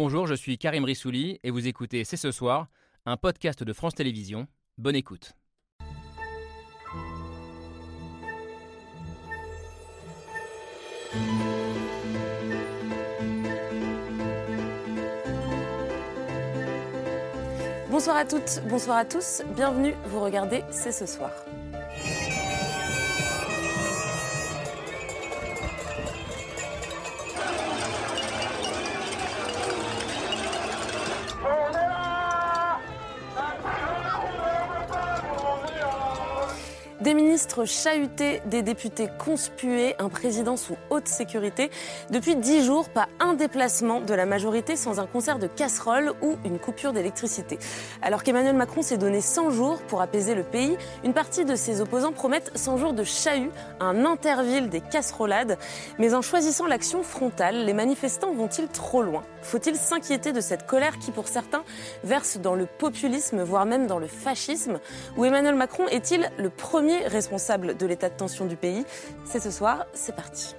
Bonjour, je suis Karim Rissouli et vous écoutez C'est ce soir, un podcast de France Télévisions. Bonne écoute. Bonsoir à toutes, bonsoir à tous, bienvenue, vous regardez C'est ce soir. Des ministres chahutés, des députés conspués, un président sous haute sécurité. Depuis dix jours, pas un déplacement de la majorité sans un concert de casseroles ou une coupure d'électricité. Alors qu'Emmanuel Macron s'est donné 100 jours pour apaiser le pays, une partie de ses opposants promettent 100 jours de chahut, un interville des casserolades. Mais en choisissant l'action frontale, les manifestants vont-ils trop loin? Faut-il s'inquiéter de cette colère qui, pour certains, verse dans le populisme, voire même dans le fascisme Ou Emmanuel Macron est-il le premier responsable de l'état de tension du pays? C'est ce soir, c'est parti.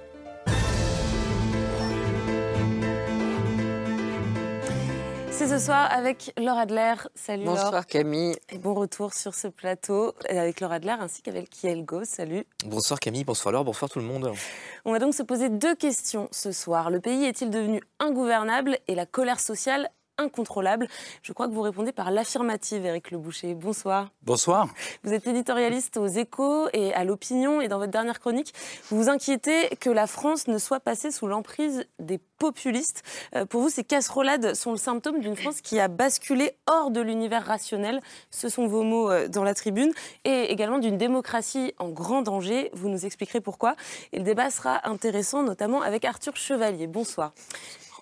C'est ce soir avec Laura Adler. Salut Bonsoir Camille. Et bon retour sur ce plateau avec Laura Adler ainsi qu'avec Kiel Go. Salut. Bonsoir Camille, bonsoir Laure, bonsoir tout le monde. On va donc se poser deux questions ce soir. Le pays est-il devenu ingouvernable et la colère sociale incontrôlable. Je crois que vous répondez par l'affirmative, Éric Le Boucher. Bonsoir. Bonsoir. Vous êtes éditorialiste aux Échos et à l'Opinion. Et dans votre dernière chronique, vous vous inquiétez que la France ne soit passée sous l'emprise des populistes. Euh, pour vous, ces casserolades sont le symptôme d'une France qui a basculé hors de l'univers rationnel. Ce sont vos mots euh, dans la tribune. Et également d'une démocratie en grand danger. Vous nous expliquerez pourquoi. Et le débat sera intéressant, notamment avec Arthur Chevalier. Bonsoir.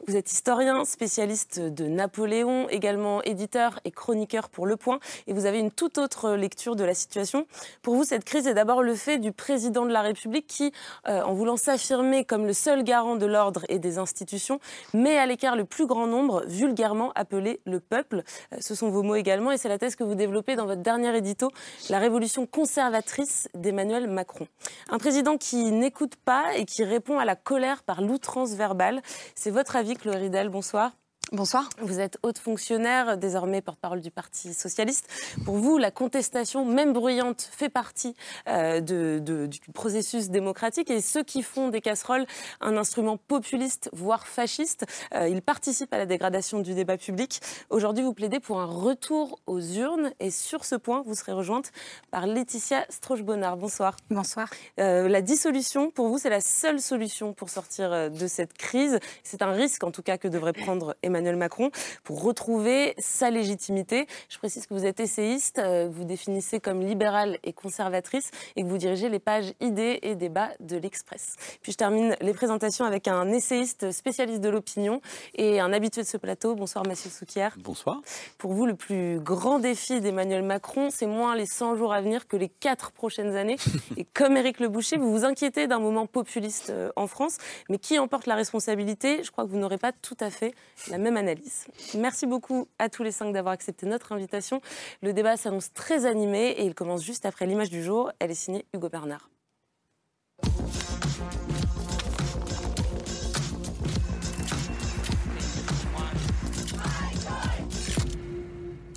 Vous êtes historien, spécialiste de Napoléon, également éditeur et chroniqueur pour Le Point, et vous avez une toute autre lecture de la situation. Pour vous, cette crise est d'abord le fait du président de la République qui, euh, en voulant s'affirmer comme le seul garant de l'ordre et des institutions, met à l'écart le plus grand nombre, vulgairement appelé le peuple. Euh, ce sont vos mots également, et c'est la thèse que vous développez dans votre dernier édito, La révolution conservatrice d'Emmanuel Macron. Un président qui n'écoute pas et qui répond à la colère par l'outrance verbale. C'est votre avis Chloé Ridel, bonsoir. Bonsoir. Vous êtes haute fonctionnaire, désormais porte-parole du Parti socialiste. Pour vous, la contestation, même bruyante, fait partie euh, de, de, du processus démocratique et ceux qui font des casseroles un instrument populiste, voire fasciste, euh, ils participent à la dégradation du débat public. Aujourd'hui, vous plaidez pour un retour aux urnes et sur ce point, vous serez rejointe par Laetitia Stroche-Bonnard. Bonsoir. Bonsoir. Euh, la dissolution, pour vous, c'est la seule solution pour sortir de cette crise. C'est un risque, en tout cas, que devrait prendre Emmanuel Emmanuel Macron pour retrouver sa légitimité. Je précise que vous êtes essayiste, euh, vous définissez comme libérale et conservatrice et que vous dirigez les pages idées et débats de l'Express. Puis je termine les présentations avec un essayiste spécialiste de l'opinion et un habitué de ce plateau. Bonsoir Mathieu Souquier. Bonsoir. Pour vous, le plus grand défi d'Emmanuel Macron, c'est moins les 100 jours à venir que les 4 prochaines années. et comme Éric Le Boucher, vous vous inquiétez d'un moment populiste euh, en France, mais qui emporte la responsabilité? Je crois que vous n'aurez pas tout à fait la même analyse. Merci beaucoup à tous les cinq d'avoir accepté notre invitation. Le débat s'annonce très animé et il commence juste après l'image du jour. Elle est signée Hugo Bernard.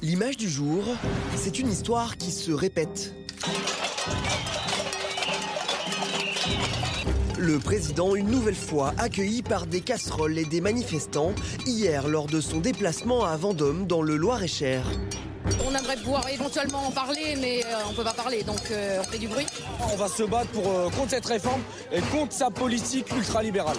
L'image du jour, c'est une histoire qui se répète. Le président, une nouvelle fois accueilli par des casseroles et des manifestants, hier lors de son déplacement à Vendôme dans le Loir-et-Cher. On aimerait pouvoir éventuellement en parler, mais euh, on ne peut pas parler, donc euh, on fait du bruit. On va se battre pour, euh, contre cette réforme et contre sa politique ultralibérale.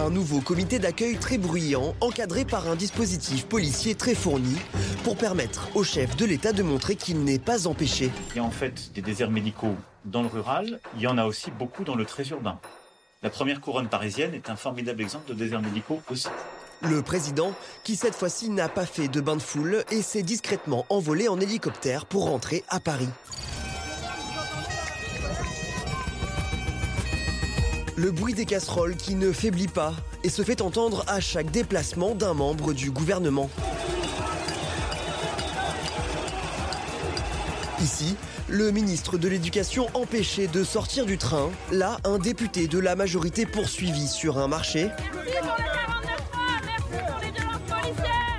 Un nouveau comité d'accueil très bruyant, encadré par un dispositif policier très fourni, pour permettre au chef de l'État de montrer qu'il n'est pas empêché. Il y a en fait des déserts médicaux dans le rural, il y en a aussi beaucoup dans le très urbain. La première couronne parisienne est un formidable exemple de déserts médicaux aussi. Le président, qui cette fois-ci n'a pas fait de bain de foule et s'est discrètement envolé en hélicoptère pour rentrer à Paris. Le bruit des casseroles qui ne faiblit pas et se fait entendre à chaque déplacement d'un membre du gouvernement. Ici, le ministre de l'Éducation empêché de sortir du train. Là, un député de la majorité poursuivi sur un marché.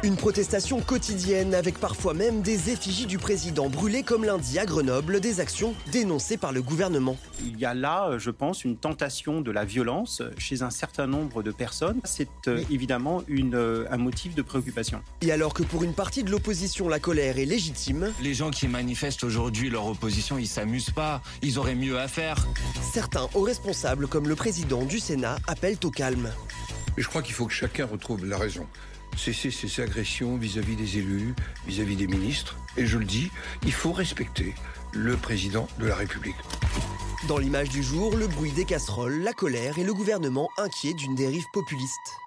Une protestation quotidienne avec parfois même des effigies du président brûlées comme lundi à Grenoble, des actions dénoncées par le gouvernement. Il y a là, je pense, une tentation de la violence chez un certain nombre de personnes. C'est euh, évidemment une, euh, un motif de préoccupation. Et alors que pour une partie de l'opposition, la colère est légitime, Les gens qui manifestent aujourd'hui leur opposition, ils s'amusent pas. Ils auraient mieux à faire. certains hauts responsables comme le président du Sénat appellent au calme. Mais je crois qu'il faut que chacun retrouve la raison. Cesser ces agressions vis-à-vis des élus, vis-à-vis des ministres. Et je le dis, il faut respecter le président de la République. Dans l'image du jour, le bruit des casseroles, la colère et le gouvernement inquiet d'une dérive populiste.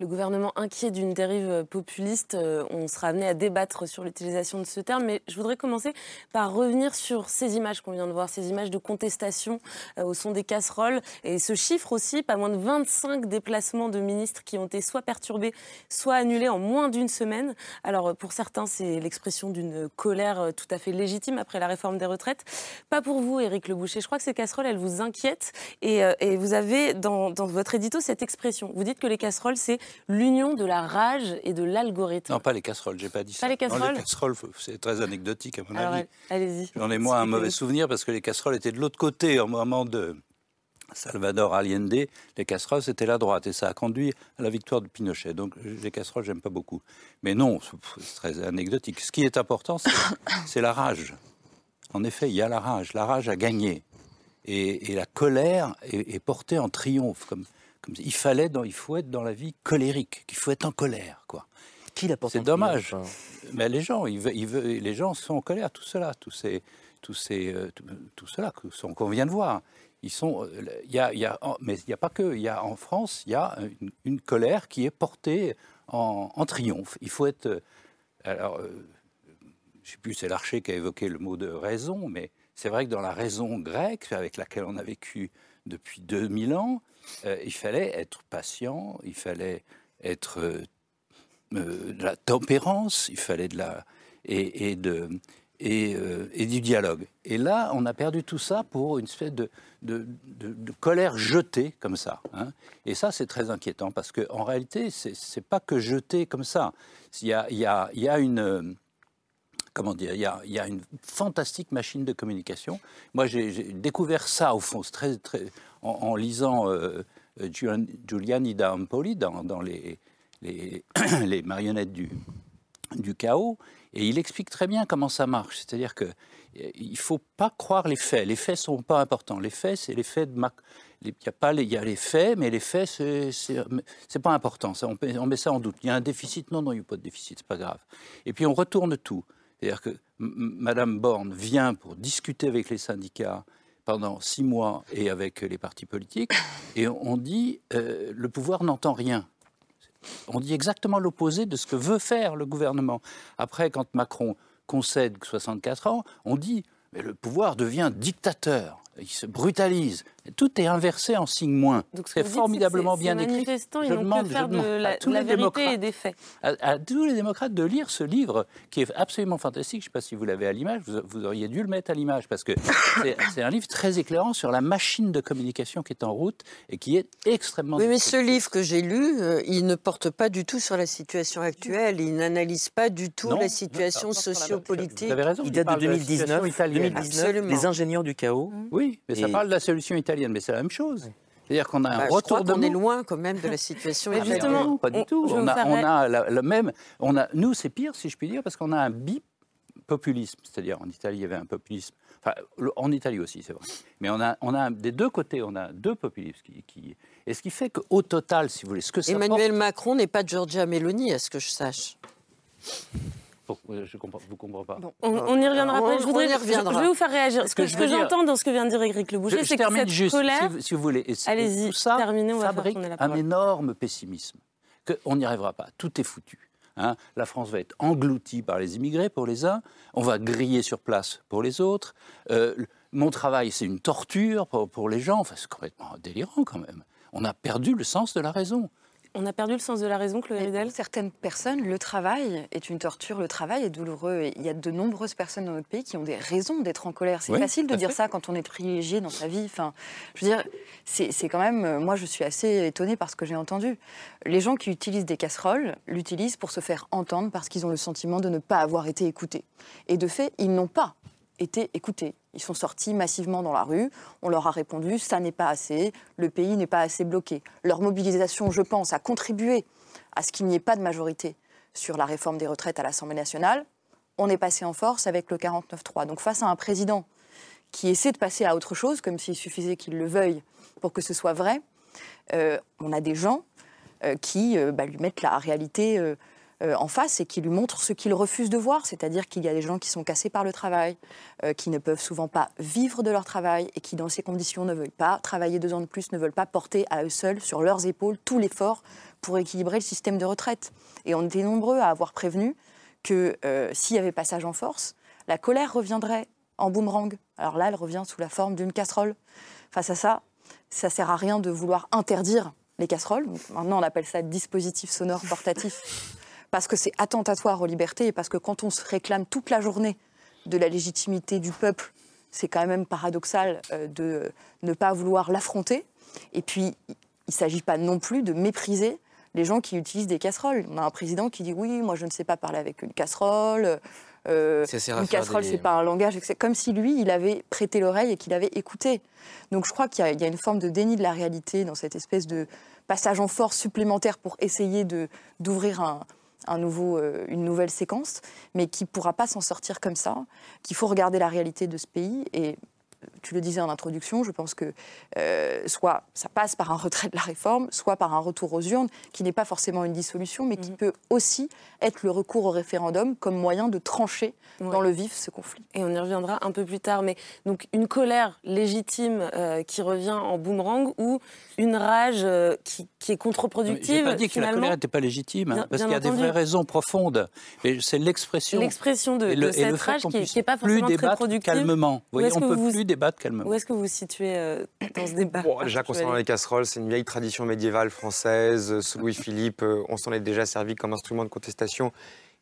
Le gouvernement inquiet d'une dérive populiste, euh, on sera amené à débattre sur l'utilisation de ce terme, mais je voudrais commencer par revenir sur ces images qu'on vient de voir, ces images de contestation euh, au son des casseroles, et ce chiffre aussi, pas moins de 25 déplacements de ministres qui ont été soit perturbés, soit annulés en moins d'une semaine. Alors euh, pour certains, c'est l'expression d'une colère euh, tout à fait légitime après la réforme des retraites. Pas pour vous, Éric Le Boucher. Je crois que ces casseroles, elles vous inquiètent, et, euh, vous avez dans votre édito cette expression. Vous dites que les casseroles, c'est l'union de la rage et de l'algorithme. Non, pas les casseroles, j'ai pas dit ça. Pas les Non, casseroles les casseroles, c'est très anecdotique à mon Alors, avis. allez-y. J'en ai moi un mauvais souvenir parce que les casseroles étaient de l'autre côté au moment de Salvador Allende. Les casseroles, c'était la droite et ça a conduit à la victoire de Pinochet. Donc les casseroles, j'aime pas beaucoup. Mais non, c'est très anecdotique. Ce qui est important, c'est- c'est la rage. En effet, il y a la rage. La rage a gagné. Et, et la colère est, est portée en triomphe. Comme, comme il, fallait dans, il faut être dans la vie colérique, qu'il faut être en colère. quoi. Qui C'est dommage. Mais les gens, ils veulent- ils veulent- les gens sont en colère, tout cela, tous ces, tous ces, euh, tout, tout cela qu'on vient de voir. Ils sont, euh, il y a, il y a- en- mais il n'y a pas que. Il y a en France, il y a une, une colère qui est portée en, en triomphe. Il faut être. euh, Alors, je ne sais plus, c'est l'Archer qui a évoqué le mot de raison, mais c'est vrai que dans la raison grecque, avec laquelle on a vécu depuis 2000 ans, euh, il fallait être patient, il fallait être euh, euh, de la tempérance, il fallait de la et, de et, du dialogue. Et là, on a perdu tout ça pour une espèce de, colère jetée comme ça. hein. Et ça, c'est très inquiétant parce que en réalité, c'est pas que jeter comme ça. Il y a, une comment dire, il y, a, une fantastique machine de communication. Moi, j'ai découvert ça, au fond, très, très, en, lisant euh, euh, Giulian- Giuliani da Empoli dans, les, marionnettes du, chaos, et il explique très bien comment ça marche. C'est-à-dire que euh, il faut pas croire les faits. Les faits sont pas importants. Les faits, c'est les faits de Mac. Il y a pas les, faits, mais les faits, c'est pas important. On, met ça en doute. Il y a un déficit. Non, non, il n'y a pas de déficit. C'est pas grave. Et puis on retourne tout. C'est-à-dire que M- M- Madame Borne vient pour discuter avec les syndicats pendant six mois et avec les partis politiques, et on dit euh, le pouvoir n'entend rien. On dit exactement l'opposé de ce que veut faire le gouvernement. Après, quand Macron concède 64 ans, on dit mais le pouvoir devient dictateur, il se brutalise. Tout est inversé en signe moins. Ce C'est dites, formidablement bien écrit. manifestants, ils Je que demande- je faire de demande à la, tous de la les vérité démocrates- et des faits. à, à tous les démocrates de lire ce livre qui est absolument fantastique. Je ne sais pas si vous l'avez à l'image, vous, vous auriez dû le mettre à l'image parce que c'est un livre très éclairant sur la machine de communication qui est en route et qui est extrêmement. Oui, mais ce livre que j'ai lu, euh, il ne porte pas du tout sur la situation actuelle. Il n'analyse pas du tout Non, la situation sociopolitique. Vous avez raison. Il date de parle la 2019, situation italienne. 2019 Absolument. les ingénieurs du chaos. Oui, mais ça parle de la solution italienne, mais c'est la même chose. C'est-à-dire qu'on a un Bah, je crois retour de qu'on est loin quand même de la situation Mais justement, Non, pas du on- tout. On a, on a la- même. On a, nous, c'est pire, si je puis dire, parce qu'on a un bipopulisme. C'est-à-dire, en Italie, il y avait un populisme. Enfin, en Italie aussi, c'est vrai. Mais on a, on a des deux côtés, on a deux populismes. Qui, qui- et ce qui fait qu'au total, si vous voulez, ce que ça Emmanuel Macron n'est pas Giorgia Meloni, à ce que je sache. Pour- je comprends, vous comprenez pas. On, on y reviendra après. Je, on voudrais, y reviendra. je vais vous faire réagir. Ce que, ce j'entends dans ce que vient de dire Éric Le Boucher, c'est que cette juste, colère... si, vous, si vous voulez. Et, Allez-y, ça terminez, on va faire fabrique un énorme pessimisme. Que on n'y arrivera pas. Tout est foutu. hein. La France va être engloutie par les immigrés pour les uns. On va griller sur place pour les autres. Euh, mon travail, c'est une torture pour, pour les gens. Enfin, c'est complètement délirant quand même. On a perdu le sens de la raison. On a perdu le sens de la raison, Chloé Ridel Pour certaines personnes, le travail est une torture, le travail est douloureux. Et il y a de nombreuses personnes dans notre pays qui ont des raisons d'être en colère. C'est Oui, facile de dire fait. ça quand on est privilégié dans sa vie. Enfin, je veux dire, c'est c'est quand même. euh, Moi, je suis assez étonnée par ce que j'ai entendu. Les gens qui utilisent des casseroles l'utilisent pour se faire entendre parce qu'ils ont le sentiment de ne pas avoir été écoutés. Et de fait, ils n'ont pas été écoutés. Ils sont sortis massivement dans la rue, on leur a répondu ça n'est pas assez, le pays n'est pas assez bloqué. Leur mobilisation, je pense, a contribué à ce qu'il n'y ait pas de majorité sur la réforme des retraites à l'Assemblée nationale. On est passé en force avec le 49-3. Donc face à un président qui essaie de passer à autre chose, comme s'il suffisait qu'il le veuille pour que ce soit vrai, euh, on a des gens euh, qui euh, bah, lui mettent la réalité euh, en face et qui lui montrent ce qu'il refuse de voir. C'est-à-dire qu'il y a des gens qui sont cassés par le travail, euh, qui ne peuvent souvent pas vivre de leur travail et qui, dans ces conditions, ne veulent pas travailler deux ans de plus, ne veulent pas porter à eux seuls, sur leurs épaules, tout l'effort pour équilibrer le système de retraite. Et on était nombreux à avoir prévenu que euh, s'il y avait passage en force, la colère reviendrait en boomerang. Alors là, elle revient sous la forme d'une casserole. Face à ça, ça sert à rien de vouloir interdire les casseroles. Maintenant, on appelle ça dispositif sonore portatif parce que c'est attentatoire aux libertés et parce que quand on se réclame toute la journée de la légitimité du peuple, c'est quand même paradoxal euh, de ne pas vouloir l'affronter. Et puis, il ne s'agit pas non plus de mépriser les gens qui utilisent des casseroles. On a un président qui dit oui, moi je ne sais pas parler avec une casserole. euh, une casserole, c'est pas un langage. C'est comme si lui, il avait prêté l'oreille et qu'il avait écouté. Donc je crois qu'il y, a- il y a une forme de déni de la réalité dans cette espèce de passage en force supplémentaire pour essayer de d'ouvrir un, nouveau, euh, une nouvelle séquence, mais qui ne pourra pas s'en sortir comme ça, qu'il faut regarder la réalité de ce pays. Et tu le disais en introduction, je pense que euh, soit ça passe par un retrait de la réforme, soit par un retour aux urnes, qui n'est pas forcément une dissolution, mais qui peut aussi être le recours au référendum comme moyen de trancher dans le vif ce conflit. Et on y reviendra un peu plus tard. Mais donc une colère légitime euh, qui revient en boomerang ou une rage euh, qui, qui est contre-productive. pas dit que la colère n'était pas légitime, hein, Bien- parce qu'il y a des vraies raisons profondes. Mais c'est l'expression. L'expression de- Et le- de et le cette fait rage qui est- puisse qui est pas plus forcément très débattre productive. calmement. Vous voyez, on peut vous- plus débattre calmement. Où est-ce que vous vous situez euh, dans ce débat Bon, déjà, Arthur concernant Chevalier les casseroles, c'est une vieille tradition médiévale française. Sous Louis-Philippe, euh, on s'en est déjà servi comme instrument de contestation.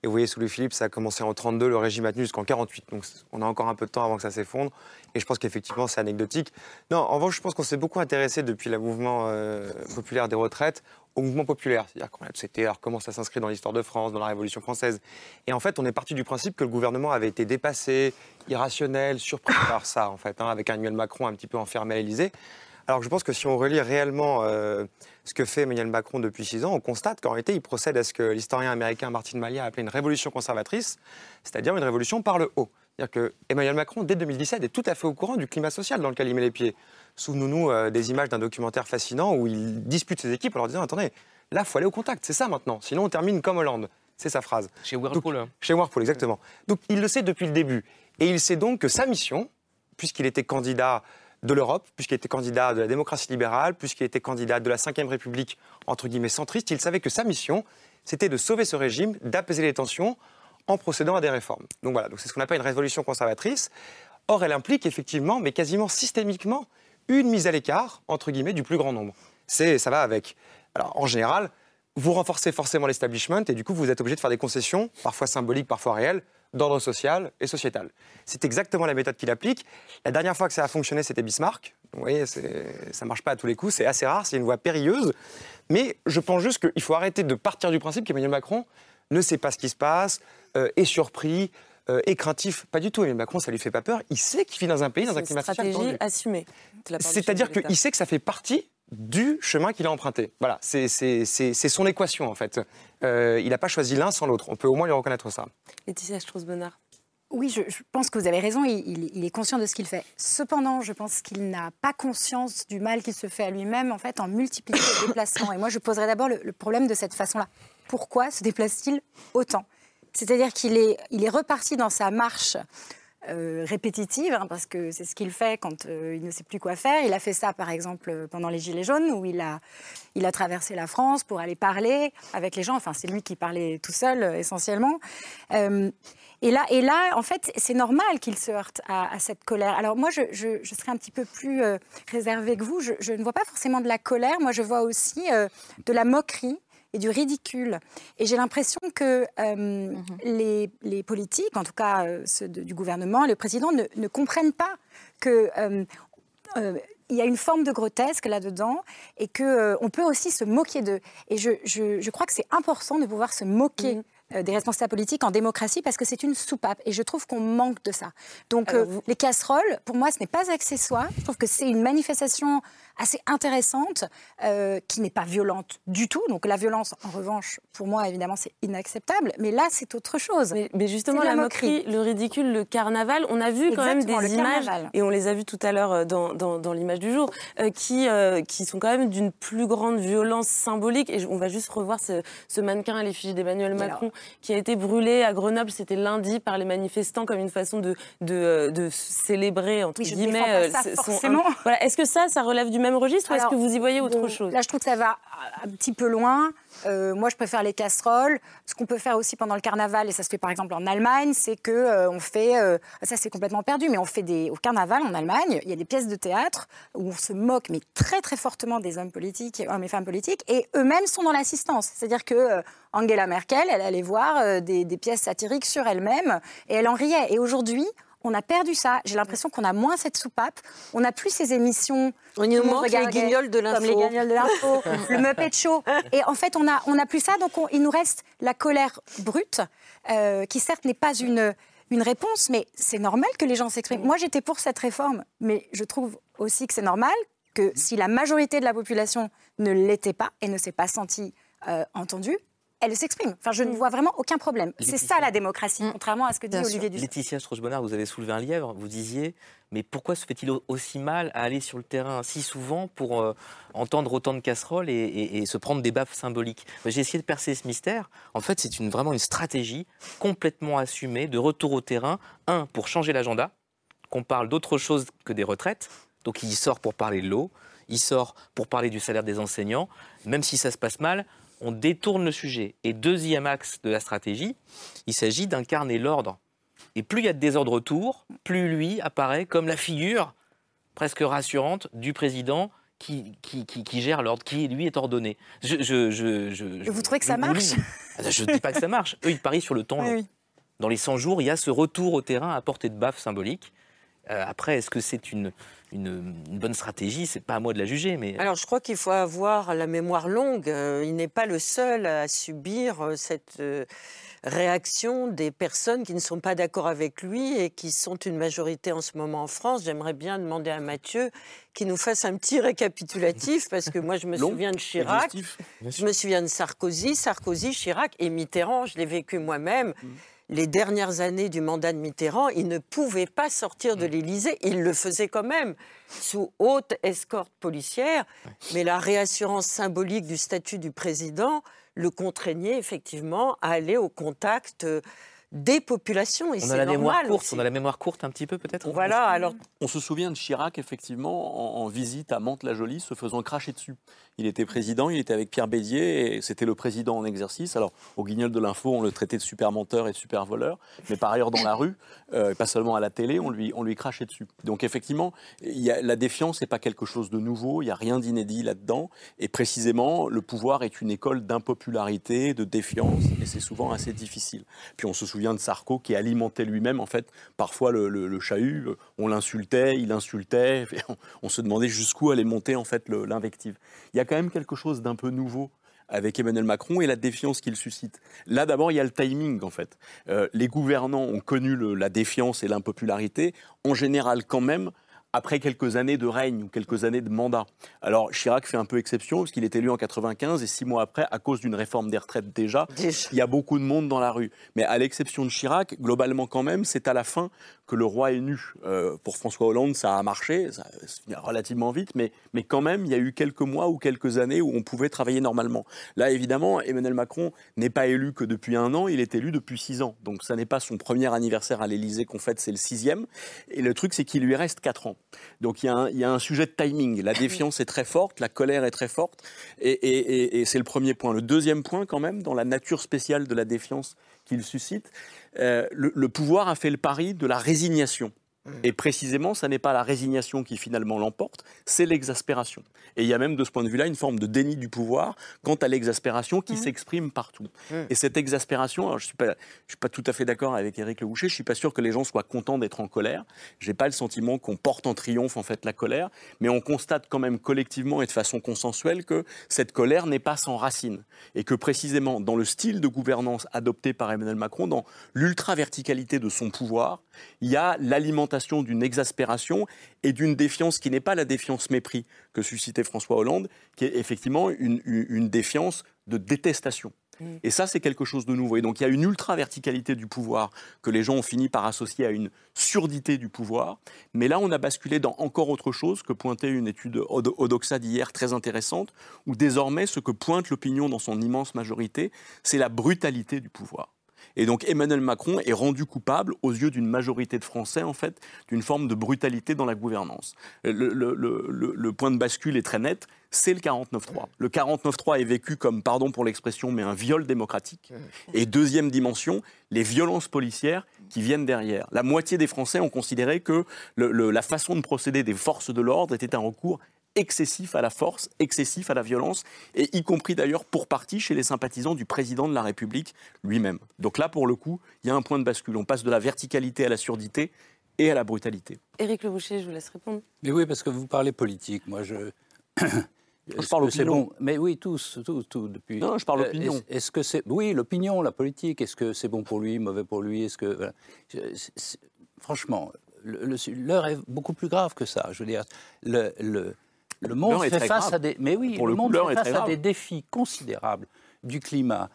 Et vous voyez, sous Louis-Philippe, ça a commencé en 32, le régime a tenu jusqu'en 48. Donc on a encore un peu de temps avant que ça s'effondre. Et je pense qu'effectivement, c'est anecdotique. Non, en revanche, je pense qu'on s'est beaucoup intéressé depuis le mouvement euh, populaire des retraites au mouvement populaire. C'est-à-dire a CTR, comment ça s'inscrit dans l'histoire de France, dans la Révolution française. Et en fait, on est parti du principe que le gouvernement avait été dépassé, irrationnel, surpris par ça, en fait, hein, avec Emmanuel Macron un petit peu enfermé à l'Élysée. Alors que je pense que si on relit réellement euh, ce que fait Emmanuel Macron depuis six ans, on constate qu'en réalité, il procède à ce que l'historien américain Martin Malia a appelé une révolution conservatrice, c'est-à-dire une révolution par le haut. C'est-à-dire que Emmanuel Macron, dès 2017, est tout à fait au courant du climat social dans lequel il met les pieds. Souvenons-nous euh, des images d'un documentaire fascinant où il dispute ses équipes en leur disant Attendez, là, il faut aller au contact, c'est ça maintenant. Sinon, on termine comme Hollande. C'est sa phrase. Chez Whirlpool. Donc, chez Whirlpool, exactement. Donc, il le sait depuis le début. Et il sait donc que sa mission, puisqu'il était candidat de l'Europe, puisqu'il était candidat de la démocratie libérale, puisqu'il était candidat de la Ve République, entre guillemets, centriste, il savait que sa mission, c'était de sauver ce régime, d'apaiser les tensions en procédant à des réformes. Donc voilà, donc c'est ce qu'on appelle une révolution conservatrice. Or, elle implique effectivement, mais quasiment systémiquement, une mise à l'écart, entre guillemets, du plus grand nombre. Ça va avec. Alors, en général, vous renforcez forcément l'establishment et du coup, vous êtes obligé de faire des concessions, parfois symboliques, parfois réelles, d'ordre social et sociétal. C'est exactement la méthode qu'il applique. La dernière fois que ça a fonctionné, c'était Bismarck. Vous voyez, ça ne marche pas à tous les coups, c'est assez rare, c'est une voie périlleuse. Mais je pense juste qu'il faut arrêter de partir du principe qu'Emmanuel Macron ne sait pas ce qui se passe, euh, est surpris, euh, est craintif. Pas du tout, Emmanuel Macron, ça lui fait pas peur. Il sait qu'il vit dans un pays, dans un climat social stratégie tendu. assumée. C'est-à-dire qu'il sait que ça fait partie du chemin qu'il a emprunté. Voilà, c'est c'est- c'est- c'est son équation en fait. Euh, il n'a pas choisi l'un sans l'autre. On peut au moins lui reconnaître ça. Laetitia Strauss-Bonnard. Oui, je, je pense que vous avez raison, il, il- il est conscient de ce qu'il fait. Cependant, je pense qu'il n'a pas conscience du mal qu'il se fait à lui-même en fait en multipliant les déplacements. Et moi, je poserais d'abord le, le problème de cette façon-là. Pourquoi se déplace-t-il autant? C'est-à-dire qu'il est, il est reparti dans sa marche euh, répétitive, hein, parce que c'est ce qu'il fait quand euh, il ne sait plus quoi faire. Il a fait ça, par exemple, pendant les Gilets jaunes, où il a, il a traversé la France pour aller parler avec les gens. Enfin, c'est lui qui parlait tout seul, euh, essentiellement. Euh, et là, et là, en fait, c'est normal qu'il se heurte à, cette colère. Alors moi, je, serais un petit peu plus euh, réservée que vous. Je, ne vois pas forcément de la colère. Moi, je vois aussi euh, de la moquerie et du ridicule. Et j'ai l'impression que euh, les, les politiques, en tout cas euh, ceux de- du gouvernement, le président, ne, ne comprennent pas que euh, il y a une forme de grotesque là-dedans et que euh, on peut aussi se moquer d'eux. Et je, je- je crois que c'est important de pouvoir se moquer. euh, des responsables politiques en démocratie parce que c'est une soupape et je trouve qu'on manque de ça. Donc euh, les casseroles, pour moi, ce n'est pas accessoire. Je trouve que c'est une manifestation assez intéressante euh, qui n'est pas violente du tout. Donc la violence, en revanche, pour moi, évidemment, c'est inacceptable. Mais là, c'est autre chose. Mais, mais justement, la, moquerie, le ridicule, le carnaval, on a vu quand même des images, carnaval. et on les a vues tout à l'heure euh, dans, dans, dans l'image du jour, euh, qui, euh, qui sont quand même d'une plus grande violence symbolique. Et on va juste revoir ce, ce mannequin à l'effigie d'Emmanuel Macron qui a été brûlé à Grenoble, c'était lundi, par les manifestants comme une façon de, de, de célébrer, entre Oui, guillemets, son-. Voilà. Est-ce que ça, ça relève du même registre ou est-ce Alors, que vous y voyez autre bon, chose Là, je trouve que ça va un petit peu loin. Euh, moi, je préfère les casseroles. Ce qu'on peut faire aussi pendant le carnaval, et ça se fait par exemple en Allemagne, c'est que euh, on fait, euh, ça c'est complètement perdu, mais on fait des au carnaval en Allemagne, il y a des pièces de théâtre où on se moque, mais très très fortement des hommes politiques, hommes et femmes politiques, et eux-mêmes sont dans l'assistance. C'est-à-dire que Angela Merkel, elle allait voir des, des pièces satiriques sur elle-même et elle en riait. Et aujourd'hui, on a perdu ça. J'ai l'impression qu'on a moins cette soupape. On n'a plus ces émissions. On monde manque les guignols de Comme les l'info. guignols de l'info, le Muppet Show. Et en fait, on a, on a plus ça. Donc, on- il nous reste la colère brute, euh, qui certes n'est pas une, une réponse, mais c'est normal que les gens s'expriment. Moi, j'étais pour cette réforme, mais je trouve aussi que c'est normal que si la majorité de la population ne l'était pas et ne s'est pas sentie euh, entendue, elle s'exprime. Enfin, je ne vois vraiment aucun problème. C'est ça la démocratie, contrairement à ce que dit Olivier Dussopt. Laetitia Strauss-Bonnard, vous avez soulevé un lièvre, vous disiez, mais pourquoi se fait-il au- aussi mal à aller sur le terrain si souvent pour euh, entendre autant de casseroles et, et- et se prendre des baffes symboliques? J'ai essayé de percer ce mystère. En fait, c'est une, vraiment une stratégie complètement assumée de retour au terrain. Un, pour changer l'agenda, qu'on parle d'autre chose que des retraites. Donc il sort pour parler de l'eau, il sort pour parler du salaire des enseignants. Même si ça se passe mal, on détourne le sujet. Et deuxième axe de la stratégie, il s'agit d'incarner l'ordre. Et plus il y a de désordre autour, plus lui apparaît comme la figure presque rassurante du président qui, qui, qui- qui gère l'ordre, qui lui est ordonné. Je, je, je, je- vous trouvez que ça marche. Ah, Je ne dis pas que ça marche. Eux, ils parient sur le temps long. Oui. Dans les 100 jours, il y a ce retour au terrain à portée de baffe symbolique. Euh, après, est-ce que c'est une, une, une bonne stratégie? C'est pas à moi de la juger, mais Alors, je crois qu'il faut avoir la mémoire longue. Euh, il n'est pas le seul à subir euh, cette réaction des personnes qui ne sont pas d'accord avec lui et qui sont une majorité en ce moment en France. J'aimerais bien demander à Mathieu qu'il nous fasse un petit récapitulatif parce que moi, je me Long, souviens de Chirac, je me souviens de Sarkozy, Sarkozy, Chirac et Mitterrand. Je l'ai vécu moi-même. Les dernières années du mandat de Mitterrand, il ne pouvait pas sortir de l'Élysée. Il le faisait quand même, sous haute escorte policière. Mais la réassurance symbolique du statut du président le contraignait effectivement à aller au contact euh, des populations. Et on a la mémoire courte. aussi. On a la mémoire courte un petit peu peut-être. Voilà, alors On se souvient de Chirac, effectivement, en, en visite à Mantes-la-Jolie, se faisant cracher dessus. Il était président, il était avec Pierre Bédier, et c'était le président en exercice. Alors, au guignol de l'info, on le traitait de super menteur et de super voleur, mais par ailleurs, dans la rue, euh, pas seulement à la télé, on lui, on lui crachait dessus. Donc, effectivement, la défiance n'est pas quelque chose de nouveau, il n'y a rien d'inédit là-dedans, et précisément, le pouvoir est une école d'impopularité, de défiance, et c'est souvent assez difficile. Puis, on se souvient de Sarko qui alimentait lui-même, en fait, parfois le, le- le chahut, on l'insultait, il insultait, on, se demandait jusqu'où allait monter, en fait, l'invective. Quand même quelque chose d'un peu nouveau avec Emmanuel Macron et la défiance qu'il suscite. Là, d'abord, il y a le timing, en fait. Euh, les gouvernants ont connu le- la défiance et l'impopularité, en général, quand même, après quelques années de règne ou quelques années de mandat. Alors Chirac fait un peu exception parce qu'il est élu en 95 et six mois après, à cause d'une réforme des retraites déjà, il y a beaucoup de monde dans la rue. Mais à l'exception de Chirac, globalement quand même, c'est à la fin que le roi est nu. Euh, pour François Hollande, ça a marché, ça finit relativement vite, mais, mais quand même, il y a eu quelques mois ou quelques années où on pouvait travailler normalement. Là, évidemment, Emmanuel Macron n'est pas élu que depuis un an, il est élu depuis six ans. Donc ça n'est pas son premier anniversaire à l'Élysée qu'on fête, c'est le sixième. Et le truc, c'est qu'il lui reste quatre ans. Donc il y, a un, sujet de timing. La défiance est très forte, la colère est très forte, et c'est le premier point. Le deuxième point, quand même, dans la nature spéciale de la défiance qu'il suscite, euh, le, le pouvoir a fait le pari de la résignation. Et précisément, ça n'est pas la résignation qui finalement l'emporte, c'est l'exaspération. Et il y a même de ce point de vue-là une forme de déni du pouvoir quant à l'exaspération qui s'exprime partout. Et cette exaspération, alors je ne suis, pas, je suis pas tout à fait d'accord avec Éric Le Boucher, je ne suis pas sûr que les gens soient contents d'être en colère. Je n'ai pas le sentiment qu'on porte en triomphe en fait la colère, mais on constate quand même collectivement et de façon consensuelle que cette colère n'est pas sans racine. Et que précisément dans le style de gouvernance adopté par Emmanuel Macron, dans l'ultra-verticalité de son pouvoir, il y a l'alimentation d'une exaspération et d'une défiance qui n'est pas la défiance mépris que suscitait François Hollande, qui est effectivement une, défiance de détestation. Et ça, c'est quelque chose de nouveau. Et donc, il y a une ultra-verticalité du pouvoir que les gens ont fini par associer à une surdité du pouvoir. Mais là, on a basculé dans encore autre chose que pointait une étude Od- Odoxa d'hier très intéressante, où désormais, ce que pointe l'opinion dans son immense majorité, c'est la brutalité du pouvoir. Et donc Emmanuel Macron est rendu coupable aux yeux d'une majorité de Français, en fait, d'une forme de brutalité dans la gouvernance. Le, le- le- le- le point de bascule est très net, c'est le 49-3. Le 49-3 est vécu comme, pardon pour l'expression, mais un viol démocratique. Et deuxième dimension, les violences policières qui viennent derrière. La moitié des Français ont considéré que la façon de procéder des forces de l'ordre était un recours excessif à la force, excessif à la violence, et y compris d'ailleurs pour partie chez les sympathisants du président de la République lui-même. Donc là, pour le coup, il y a un point de bascule. On passe de la verticalité à la surdité et à la brutalité. Éric Le Boucher, je vous laisse répondre. Mais oui, parce que vous parlez politique. Moi, je. Est-ce parle c'est opinion. bon? Mais oui, tous, tous, tous depuis. Non, je parle Euh, opinion. Est-ce, est-ce que c'est oui l'opinion, la politique Est-ce que c'est bon pour lui, mauvais pour lui? Est-ce que voilà. Je- c'est- c'est- franchement, le- le- l'heure est beaucoup plus grave que ça. Je veux dire, le, le, monde fait face grave. à des. Mais oui, Pour le le coup, monde l'heure fait est face très à grave. des défis considérables du climat,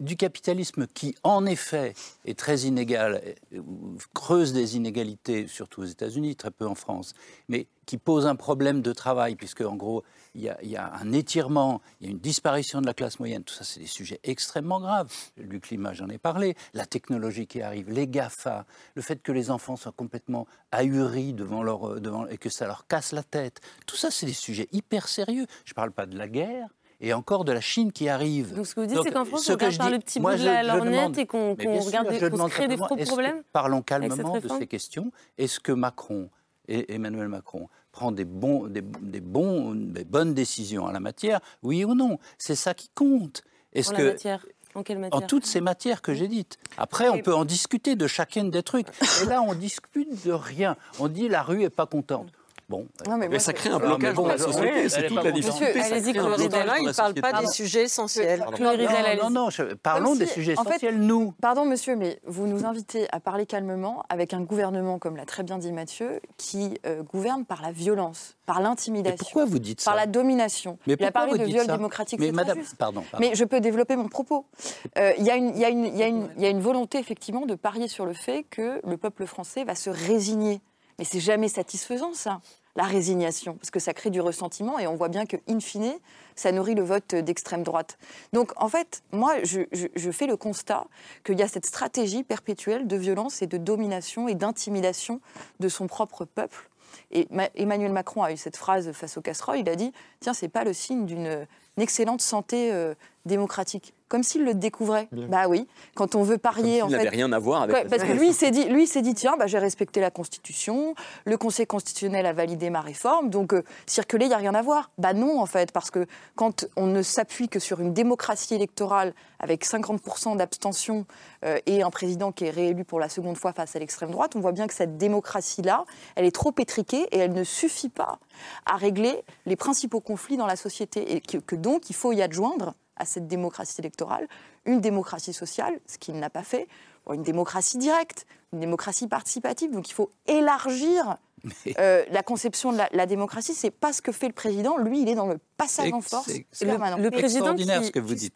du capitalisme qui, en effet, est très inégal, euh, creuse des inégalités, surtout aux États-Unis, très peu en France, mais qui pose un problème de travail, puisque, en gros, il y, a, un étirement, il y a une disparition de la classe moyenne. Tout ça, c'est des sujets extrêmement graves. Du climat, j'en ai parlé. La technologie qui arrive, les GAFA, le fait que les enfants soient complètement ahuris devant leur, euh, devant, et que ça leur casse la tête. Tout ça, c'est des sujets hyper sérieux. Je ne parle pas de la guerre. Et encore de la Chine qui arrive. Donc ce que vous dites, c'est qu'en France, ce on regarde je par le petit bout de la lorgnette et qu'on regarde, crée des faux problèmes Parlons calmement de ces questions? Est-ce que Macron et Emmanuel Macron prend des, bons, des, des bons, des bonnes décisions en la matière? Oui ou non? C'est ça qui compte. Est-ce En que la matière En quelle matière? en toutes ces matières que j'ai dites. Après, on peut en discuter de chacune des trucs. Et là, on discute de rien. On dit la rue est pas contente. Bon. Non, mais Mais ça crée un Ah, blocage bon, dans la société, c'est est toute la difficulté. ça Allez-y, crée un Chloé blocage Ridella, dans il ne parle pas des sujets essentiels. Non, non, non, je- parlons des sujets en fait, essentiels, nous. Pardon, monsieur, mais vous nous invitez à parler calmement avec un gouvernement, comme l'a très bien dit Mathieu, qui euh, gouverne par la violence, par l'intimidation. pourquoi vous dites Par ça la domination. Mais Il a parlé de viol démocratique. Mais madame, pardon, pardon. Mais je peux développer mon propos. Y y il y a une volonté, effectivement, de parier sur le fait que le peuple français va se résigner. Mais c'est jamais satisfaisant, ça, la résignation, parce que ça crée du ressentiment et on voit bien que, in fine, ça nourrit le vote d'extrême droite. Donc, en fait, moi, je, fais le constat qu'il y a cette stratégie perpétuelle de violence et de domination et d'intimidation de son propre peuple. Et Ma- Emmanuel Macron a eu cette phrase face aux casseroles. Il a dit Tiens, c'est pas le signe d'une une excellente santé euh, démocratique. Comme s'il le découvrait. Bah oui, quand on veut parier. Il en n'avait fait, rien à voir avec Ouais, parce que lui, il s'est dit, lui, s'est dit, tiens, bah, j'ai respecté la Constitution, le Conseil constitutionnel a validé ma réforme, donc euh, circuler, il n'y a rien à voir. Bah non, en fait, parce que quand on ne s'appuie que sur une démocratie électorale avec 50% d'abstention euh, et un président qui est réélu pour la seconde fois face à l'extrême droite, on voit bien que cette démocratie-là, elle est trop étriquée et elle ne suffit pas à régler les principaux conflits dans la société et que, que donc il faut y adjoindre à cette démocratie électorale une démocratie sociale, ce qu'il n'a pas fait, une démocratie directe, une démocratie participative, donc il faut élargir euh, la conception de la, la démocratie. C'est pas ce que fait le président. Lui, il est dans le passage en force c'est permanent. le président extraordinaire qui- ce que vous dites.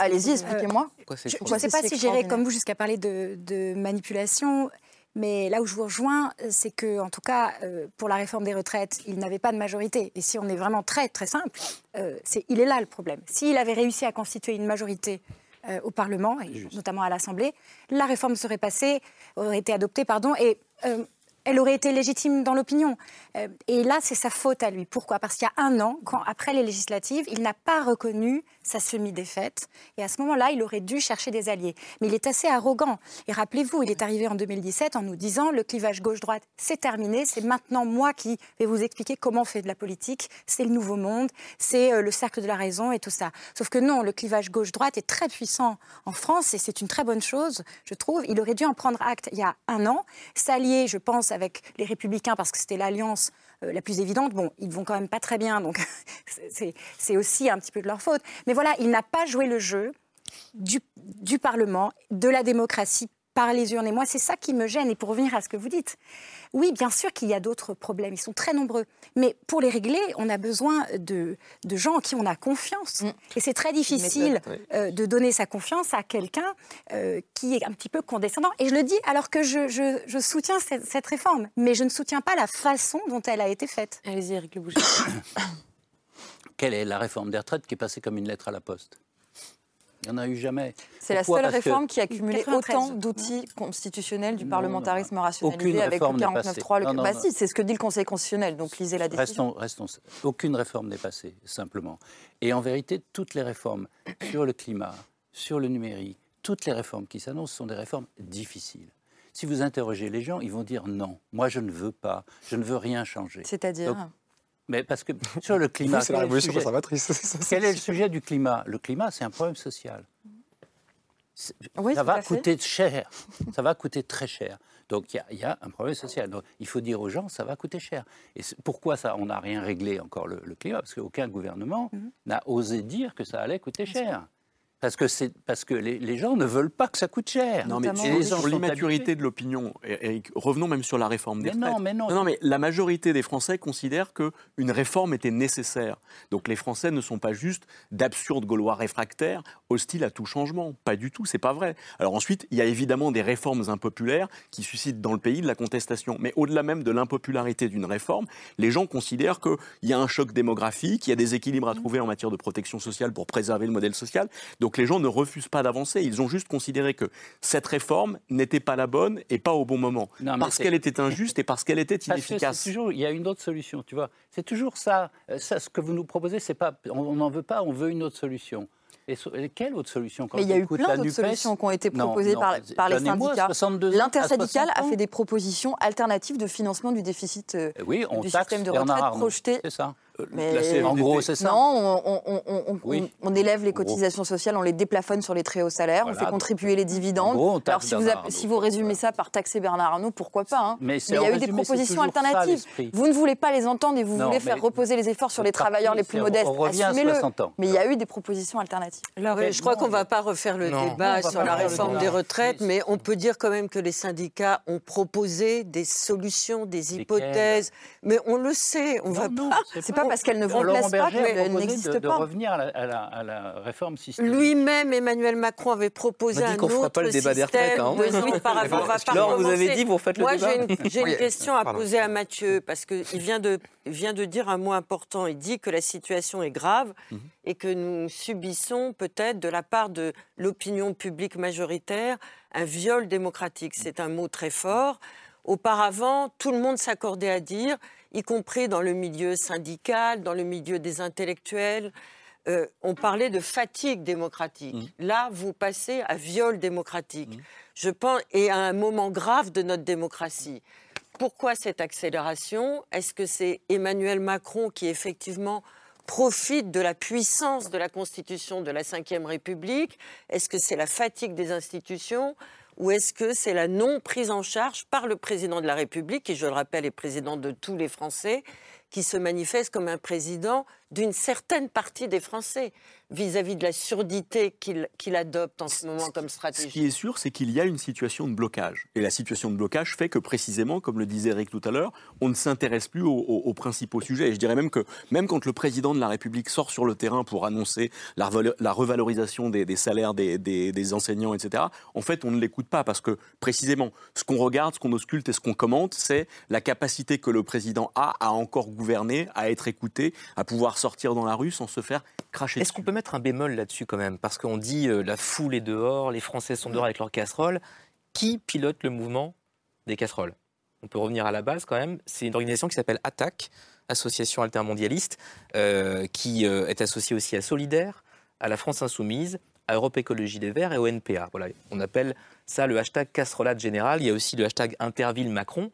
Allez-y, expliquez-moi. Je ne sais pas si j'irai comme vous jusqu'à parler de, de manipulation, mais là où je vous rejoins, c'est que, en tout cas, euh, pour la réforme des retraites, il n'avait pas de majorité. Et si on est vraiment très très simple, euh, c'est il est là le problème. S'il avait réussi à constituer une majorité euh, au Parlement, et notamment à l'Assemblée, la réforme serait passée, aurait été adoptée, pardon, et euh, elle aurait été légitime dans l'opinion. Euh, et là, c'est sa faute à lui. Pourquoi? Parce qu'il y a un an, quand, après les législatives, il n'a pas reconnu sa semi-défaite. Et à ce moment-là, il aurait dû chercher des alliés. Mais il est assez arrogant. Et rappelez-vous, il est arrivé en 2017 en nous disant le clivage gauche-droite, c'est terminé. C'est maintenant moi qui vais vous expliquer comment on fait de la politique. C'est le nouveau monde. C'est euh, le cercle de la raison et tout ça. Sauf que non, le clivage gauche-droite est très puissant en France et c'est une très bonne chose, je trouve. Il aurait dû en prendre acte il y a un an, s'allier, je pense, avec les Républicains parce que c'était l'alliance la plus évidente. Bon, ils vont quand même pas très bien, donc c'est- c'est aussi un petit peu de leur faute. Mais voilà, il n'a pas joué le jeu du, du Parlement, de la démocratie par les urnes. Et moi, c'est ça qui me gêne. Et pour revenir à ce que vous dites, oui, bien sûr qu'il y a d'autres problèmes, ils sont très nombreux. Mais pour les régler, on a besoin de, de gens en qui on a confiance. Et c'est très difficile méthode, oui. euh, de donner sa confiance à quelqu'un euh, qui est un petit peu condescendant. Et je le dis alors que je, je- je soutiens cette, cette réforme, mais je ne soutiens pas la façon dont elle a été faite. Allez-y, Eric Le Boucher. Quelle est la réforme des retraites qui est passée comme une lettre à la poste? Il n'y en a eu jamais. C'est la seule Parce que réforme qui a cumulé 93. autant d'outils constitutionnels du Non, parlementarisme non. rationalisé Aucune avec le réforme n'est passée. 49.3. Le... Bah si, c'est ce que dit le Conseil constitutionnel, donc lisez la décision. Restons, restons. Aucune réforme n'est passée, simplement. Et en vérité, toutes les réformes sur le climat, sur le numérique, toutes les réformes qui s'annoncent sont des réformes difficiles. Si vous interrogez les gens, ils vont dire non, moi je ne veux pas, je ne veux rien changer. C'est-à-dire Mais parce que sur le climat, c'est la quel est le révolution sujet conservatrice, c'est ça, c'est Quel est le sujet du climat? Le climat, c'est un problème social. Oui, ça va coûter cher. Ça va coûter très cher. Donc il y a- il y, a un problème social. Donc il faut dire aux gens, ça va coûter cher. Et pourquoi ça On n'a rien réglé encore le, le climat? Parce qu'aucun gouvernement Mhm. n'a osé dire que ça allait coûter cher. Parce que, c'est, parce que les, les gens ne veulent pas que ça coûte cher. Non, mais sur l'immaturité de l'opinion, Eric, revenons même sur la réforme des Mais non, mais non. mais la majorité des Français considèrent qu'une réforme était nécessaire. Donc les Français ne sont pas juste d'absurdes Gaulois réfractaires, hostiles à tout changement. Pas du tout, c'est pas vrai. Alors ensuite, il y a évidemment des réformes impopulaires qui suscitent dans le pays de la contestation. Mais au-delà même de l'impopularité d'une réforme, les gens considèrent qu'il y a un choc démographique, il y a des équilibres à trouver en matière de protection sociale pour préserver le modèle social. Donc les gens ne refusent pas d'avancer. Ils ont juste considéré que cette réforme n'était pas la bonne et pas au bon moment. Non, parce qu'elle était injuste et parce qu'elle était que inefficace. c'est toujours, il y a une autre solution, tu vois. C'est toujours ça. Euh, ça. Ce que vous nous proposez, c'est pas, on n'en veut pas, on veut une autre solution. Et, so- et quelle autre solution quand Mais il y a eu plein d'autres solutions qui ont été proposées non, par, par les syndicats. 62 ans à L'intersyndicale 60 a fait des propositions alternatives de financement du déficit euh, Oui, on du taxe système de retraite projeté. C'est ça. Mais- La CFDT. En gros, c'est ça. Non, on, on- on- on- Oui. on- on élève les cotisations sociales, on les déplafonne sur les très hauts salaires, on fait contribuer les dividendes. Gros, Alors si vous, si résumez ça par taxer Bernard Arnault, pourquoi pas hein. Mais il y a eu des résumé, propositions ça, alternatives. vous ne voulez pas les entendre et vous Non, voulez faire reposer les efforts sur les travailleurs les plus modestes. Assumez-le. 60 ans. Mais il y a eu des propositions alternatives. Alors, je crois qu'on ne va pas refaire le débat sur la réforme des retraites, mais on peut dire quand même que les syndicats ont proposé des solutions, des hypothèses. Mais on le sait, on va pas. C'est pas parce qu'elles ne Laurent remplacent pas qu'elles proposé n'existent de, pas. revenir à la, à la- à la réforme systémique. Lui-même, Emmanuel Macron avait proposé On a dit un qu'on autre fera pas le débat des retraites, hein. de suite par rapport. On va pas vous avez dit, vous refaites le Moi, débat j'ai une, j'ai une question à pardon. poser à Mathieu, parce qu'il vient de, il vient de dire un mot important. Il dit que la situation est grave Mhm. et que nous subissons peut-être de la part de l'opinion publique majoritaire un viol démocratique. C'est un mot très fort. Auparavant, tout le monde s'accordait à dire, y compris dans le milieu syndical, dans le milieu des intellectuels, euh, on parlait de fatigue démocratique. Là, vous passez à viol démocratique. Je pense, et à un moment grave de notre démocratie. Pourquoi cette accélération? Est-ce que c'est Emmanuel Macron qui effectivement profite de la puissance de la Constitution de la Ve République? Est-ce que c'est la fatigue des institutions? Ou est-ce que c'est la non prise en charge par le président de la République, qui, je le rappelle, est président de tous les Français, qui se manifeste comme un président d'une certaine partie des Français vis-à-vis de la surdité qu'il qu'il adopte en ce moment comme Ce stratégie. qui est sûr, c'est qu'il y a une situation de blocage. Et la situation de blocage fait que précisément, comme le disait Eric tout à l'heure, on ne s'intéresse plus aux, aux- aux principaux sujets. Et je dirais même que même quand le président de la République sort sur le terrain pour annoncer la, revalo- la revalorisation des, des salaires des, des- des enseignants, etc., en fait, on ne l'écoute pas parce que précisément, ce qu'on regarde, ce qu'on ausculte et ce qu'on commente, c'est la capacité que le président a à encore gouverner, à être écouté, à pouvoir sortir dans la rue sans se faire cracher Est-ce qu'on peut mettre un bémol là-dessus quand même? Parce qu'on dit euh, la foule est dehors, les Français sont dehors avec leurs casseroles. Qui pilote le mouvement des casseroles? On peut revenir à la base quand même. C'est une organisation qui s'appelle ATTAC, Association altermondialiste, euh, qui euh, est associée aussi à Solidaire, à la France Insoumise, à Europe Écologie Les Verts et au NPA. Voilà, on appelle ça le hashtag casserolade générale. Il y a aussi le hashtag Interville Macron.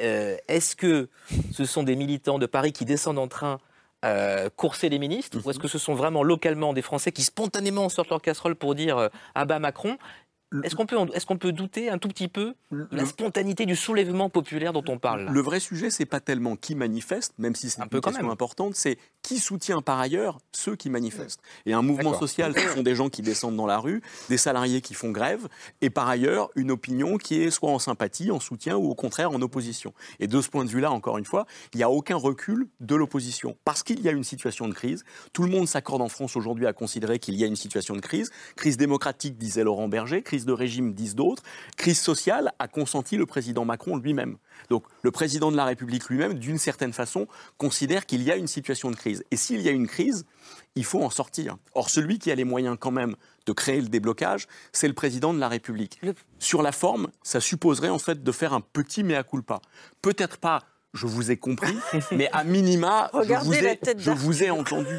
Euh, Est-ce que ce sont des militants de Paris qui descendent en train euh, courser les ministres Ou est-ce que ce sont vraiment localement des Français qui spontanément sortent leur casserole pour dire euh, ah bah Macron Est-ce qu'on peut, est qu'on peut douter un tout petit peu de la spontanéité du soulèvement populaire dont on parle? Là Le vrai sujet, c'est pas tellement qui manifeste, même si c'est une peu quand question même. importante, c'est qui soutient par ailleurs ceux qui manifestent. Et un mouvement social, ce sont des gens qui descendent dans la rue, des salariés qui font grève, et par ailleurs une opinion qui est soit en sympathie, en soutien, ou au contraire en opposition. Et de ce point de vue-là, encore une fois, il n'y a aucun recul de l'opposition. Parce qu'il y a une situation de crise, tout le monde s'accorde en France aujourd'hui à considérer qu'il y a une situation de crise. Crise démocratique, disait Laurent Berger, crise de régime, disent d'autres. Crise sociale, a consenti le président Macron lui-même. Donc le président de la République lui-même, d'une certaine façon, considère qu'il y a une situation de crise. Et s'il y a une crise, il faut en sortir. Or, celui qui a les moyens quand même de créer le déblocage, c'est le président de la République. Sur la forme, ça supposerait en fait de faire un petit mea culpa. Peut-être pas, je vous ai compris, mais à minima, je Regardez vous ai, je vous ai entendu.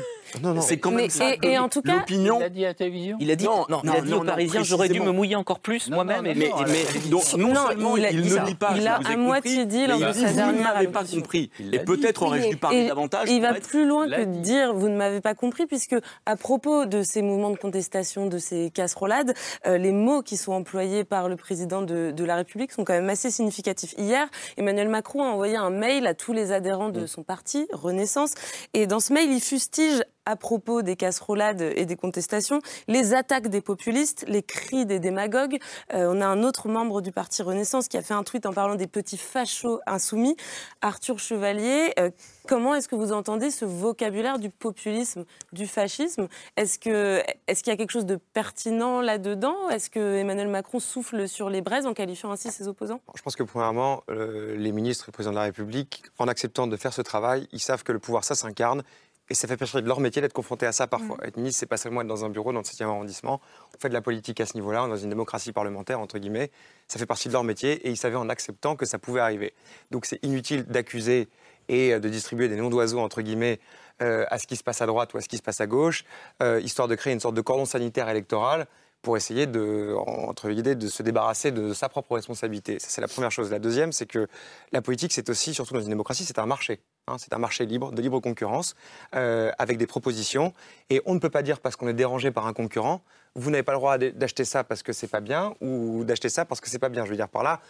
C'est quand même Mais- ça et- en tout cas- l'opinion. Il a dit à la télévision Il a dit, non, il a dit aux Parisiens, j'aurais dû me mouiller encore plus moi-même. Mais, non, mais dit donc, non, Non, seulement il a il, dit ne dit pas, Il a vous à moitié dit lors mais de sa vous dernière ne m'avez pas compris. Et peut-être aurais-je dû parler davantage. Il va plus loin que de dire vous ne m'avez pas compris, puisque à propos de ces mouvements de contestation, de ces casserolades, euh, les mots qui sont employés par le président de, de la République sont quand même assez significatifs. Hier, Emmanuel Macron a envoyé un mail à tous les adhérents de son parti, Renaissance, et dans ce mail, il fustige à propos des casserolades et des contestations, les attaques des populistes, les cris des démagogues. Euh, on a un autre membre du parti Renaissance qui a fait un tweet en parlant des petits fachos insoumis, Arthur Chevalier. Euh, comment est-ce que vous entendez ce vocabulaire du populisme, du fascisme? Est-ce qu'il y a quelque chose de pertinent là-dedans? Est-ce que Emmanuel Macron souffle sur les braises en qualifiant ainsi ses opposants? Je pense que premièrement, euh, les ministres et le président de la République, en acceptant de faire ce travail, ils savent que le pouvoir, ça s'incarne. Et ça fait partie de leur métier d'être confronté à ça parfois. Être ministre, c'est pas seulement être dans un bureau dans le 7e arrondissement. On fait de la politique à ce niveau-là, on est dans une démocratie parlementaire, entre guillemets. Ça fait partie de leur métier et ils savaient en acceptant que ça pouvait arriver. Donc c'est inutile d'accuser et euh, de distribuer des noms d'oiseaux, entre guillemets, euh, à ce qui se passe à droite ou à ce qui se passe à gauche, euh, histoire de créer une sorte de cordon sanitaire électoral pour essayer de, entre guillemets, de se débarrasser de sa propre responsabilité. Ça, c'est la première chose. La deuxième, c'est que la politique, c'est aussi, surtout dans une démocratie, c'est un marché. Hein. c'est un marché libre, de libre concurrence, euh, avec des propositions. Et on ne peut pas dire parce qu'on est dérangé par un concurrent, vous n'avez pas le droit d'acheter ça parce que c'est pas bien, ou d'acheter ça parce que c'est pas bien. Je veux dire par là,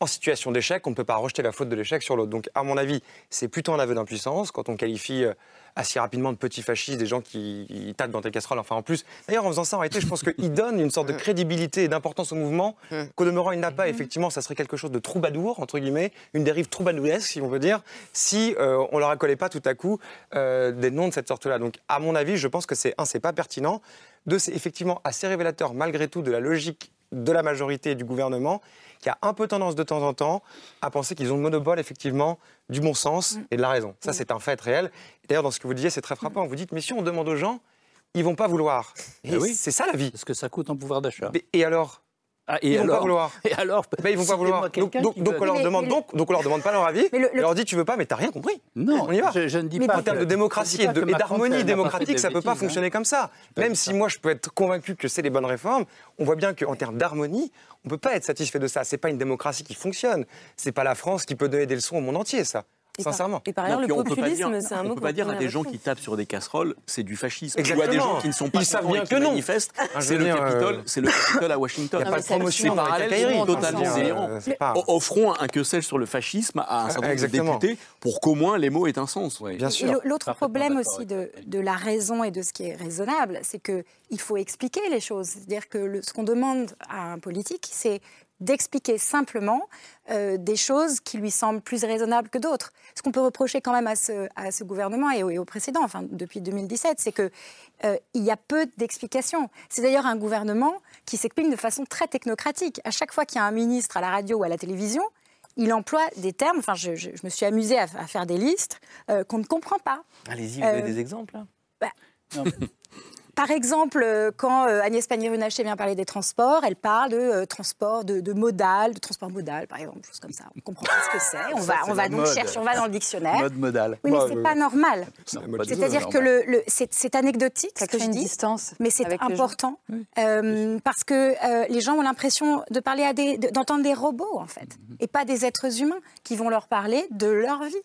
en situation d'échec, on ne peut pas rejeter la faute de l'échec sur l'autre. Donc, à mon avis, c'est plutôt un aveu d'impuissance quand on qualifie euh, assez rapidement de petits fascistes des gens qui, qui tapent dans tes casseroles. Enfin, en plus, d'ailleurs, en faisant ça, en réalité, je pense qu'il donne une sorte de crédibilité et d'importance au mouvement qu'au demeurant, il n'a pas. Effectivement, ça serait quelque chose de troubadour, entre guillemets, une dérive troubadouresque, si on veut dire, si euh, on leur accolait pas tout à coup euh, des noms de cette sorte-là. Donc, à mon avis, je pense que c'est, un, c'est pas pertinent. Deux, c'est effectivement assez révélateur, malgré tout, de la logique de la majorité et du gouvernement, qui a un peu tendance de temps en temps à penser qu'ils ont le monopole, effectivement, du bon sens et de la raison. Ça, c'est un fait réel. D'ailleurs, dans ce que vous disiez, c'est très frappant. Vous dites, mais si on demande aux gens, ils vont pas vouloir. Et Eh oui. c'est ça la vie. Parce que ça coûte en pouvoir d'achat. Et alors Ah, et Ils vont alors pas vouloir. Et alors Ben, ils vont pas vouloir. Donc, quelqu'un donc, donc on leur demande mais- donc, donc on leur demande pas leur avis. Mais le- On leur dit tu veux pas, mais t'as rien compris. Non, on y va. je, je ne dis Mais pas En termes de démocratie et ne d'harmonie démocratique, ça de peut pas bêtises, hein. fonctionner comme ça. Même si moi je peux être convaincu que c'est les bonnes réformes, on voit bien qu'en termes d'harmonie, on peut pas être satisfait de ça. C'est pas une démocratie qui fonctionne. C'est pas la France qui peut donner des leçons au monde entier, ça. Et par- Sincèrement. Et par ailleurs, Non, le populisme, c'est un mot On peut pas dire à des gens qui tapent sur des casseroles, c'est du fascisme. Ou à Exactement. des gens qui ne sont pas Ils savent bien que non. manifestent, c'est le dire, Capitole, euh, c'est le Capitole à Washington. y a pas de promotion quincailleries, totalement euh, O- Offrons un que sais-je sur le fascisme à un certain nombre de députés pour qu'au moins les mots aient un sens. Bien sûr. l'au- L'autre problème aussi de, la raison et de ce qui est raisonnable, c'est qu'il faut expliquer les choses. C'est-à-dire que le- ce qu'on demande à un politique, c'est d'expliquer simplement euh, des choses qui lui semblent plus raisonnables que d'autres. Ce qu'on peut reprocher quand même à ce, à ce gouvernement et au, et au précédent, enfin depuis 2017, c'est que euh, il y a peu d'explications. C'est d'ailleurs un gouvernement qui s'exprime de façon très technocratique. À chaque fois qu'il y a un ministre à la radio ou à la télévision, il emploie des termes. Enfin, je, je- je me suis amusée à, à faire des listes euh, qu'on ne comprend pas. Allez-y, vous avez Euh, des exemples là? bah, Par exemple, euh, quand euh, Agnès Pannier-Runacher vient parler des transports, elle parle de euh, transport de, de modal, de transport modal, par exemple, choses comme ça. On comprend pas ce que c'est. On Ça, va, on va donc mode. chercher, on va dans le dictionnaire. Mode modal. Oui, mais Bah, c'est euh, pas normal. C'est-à-dire que normal. le, le- c'est anecdotique Ça ce que crée je une dis, distance mais c'est important euh, parce que euh, les gens ont l'impression de parler à des, d'entendre des robots en fait, Mhm. et pas des êtres humains qui vont leur parler de leur vie.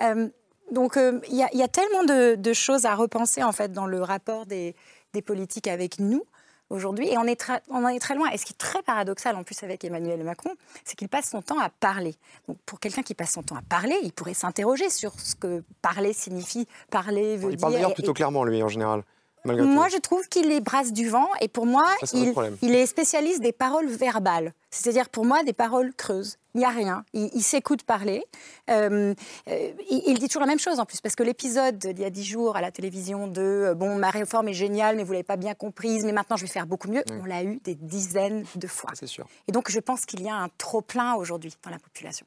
Euh, donc euh, il y, a- il y a tellement de, de choses à repenser en fait dans le rapport des, des politiques avec nous aujourd'hui, et on, est tra- on en est très loin. Et ce qui est très paradoxal en plus avec Emmanuel Macron, c'est qu'il passe son temps à parler. Donc pour quelqu'un qui passe son temps à parler, il pourrait s'interroger sur ce que parler signifie. Parler veut Il dire. parle d'ailleurs et- plutôt clairement, lui, en général. Moi, je trouve qu'il est brasse du vent et pour moi, Ça, il, il est spécialiste des paroles verbales. C'est-à-dire pour moi des paroles creuses. Il n'y a rien. Il, il s'écoute parler. Euh, euh, il, il dit toujours la même chose en plus parce que l'épisode d'il y a dix jours à la télévision de euh, bon ma réforme est géniale mais vous l'avez pas bien comprise mais maintenant je vais faire beaucoup mieux. On l'a eu des dizaines de fois. C'est sûr. Et donc je pense qu'il y a un trop plein aujourd'hui dans la population.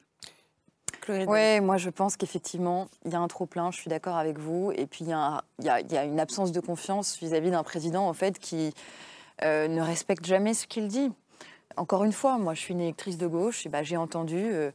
Oui, moi je pense qu'effectivement, il y a un trop-plein, je suis d'accord avec vous. Et puis il y, a un- il y a- il y a une absence de confiance vis-à-vis d'un président en fait qui euh, ne respecte jamais ce qu'il dit. Encore une fois, moi je suis une électrice de gauche, et ben, j'ai entendu euh,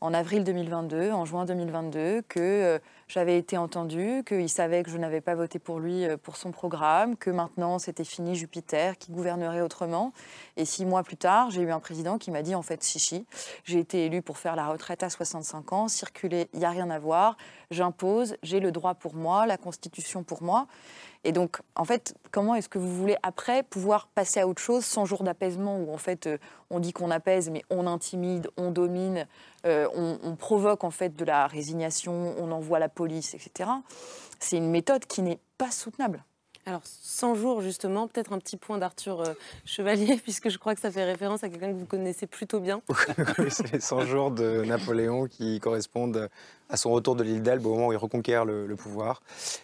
en avril 2022, en juin 2022, que euh, j'avais été entendue, qu'il savait que je n'avais pas voté pour lui euh, pour son programme, que maintenant c'était fini Jupiter, qui gouvernerait autrement. Et six mois plus tard, j'ai eu un président qui m'a dit en fait, chichi, j'ai été élu pour faire la retraite à 65 ans, circuler, il n'y a rien à voir, j'impose, j'ai le droit pour moi, la Constitution pour moi. Et donc, en fait, comment est-ce que vous voulez après pouvoir passer à autre chose, 100 jours d'apaisement, où en fait euh, on dit qu'on apaise, mais on intimide, on domine, euh, on, on provoque en fait de la résignation, on envoie la police, etc. C'est une méthode qui n'est pas soutenable. Alors, 100 jours, justement, peut-être un petit point d'Arthur euh, Chevalier, puisque je crois que ça fait référence à quelqu'un que vous connaissez plutôt bien. Oui, c'est les 100 jours de Napoléon qui correspondent à son retour de l'île d'Elbe au moment où il reconquiert le, le pouvoir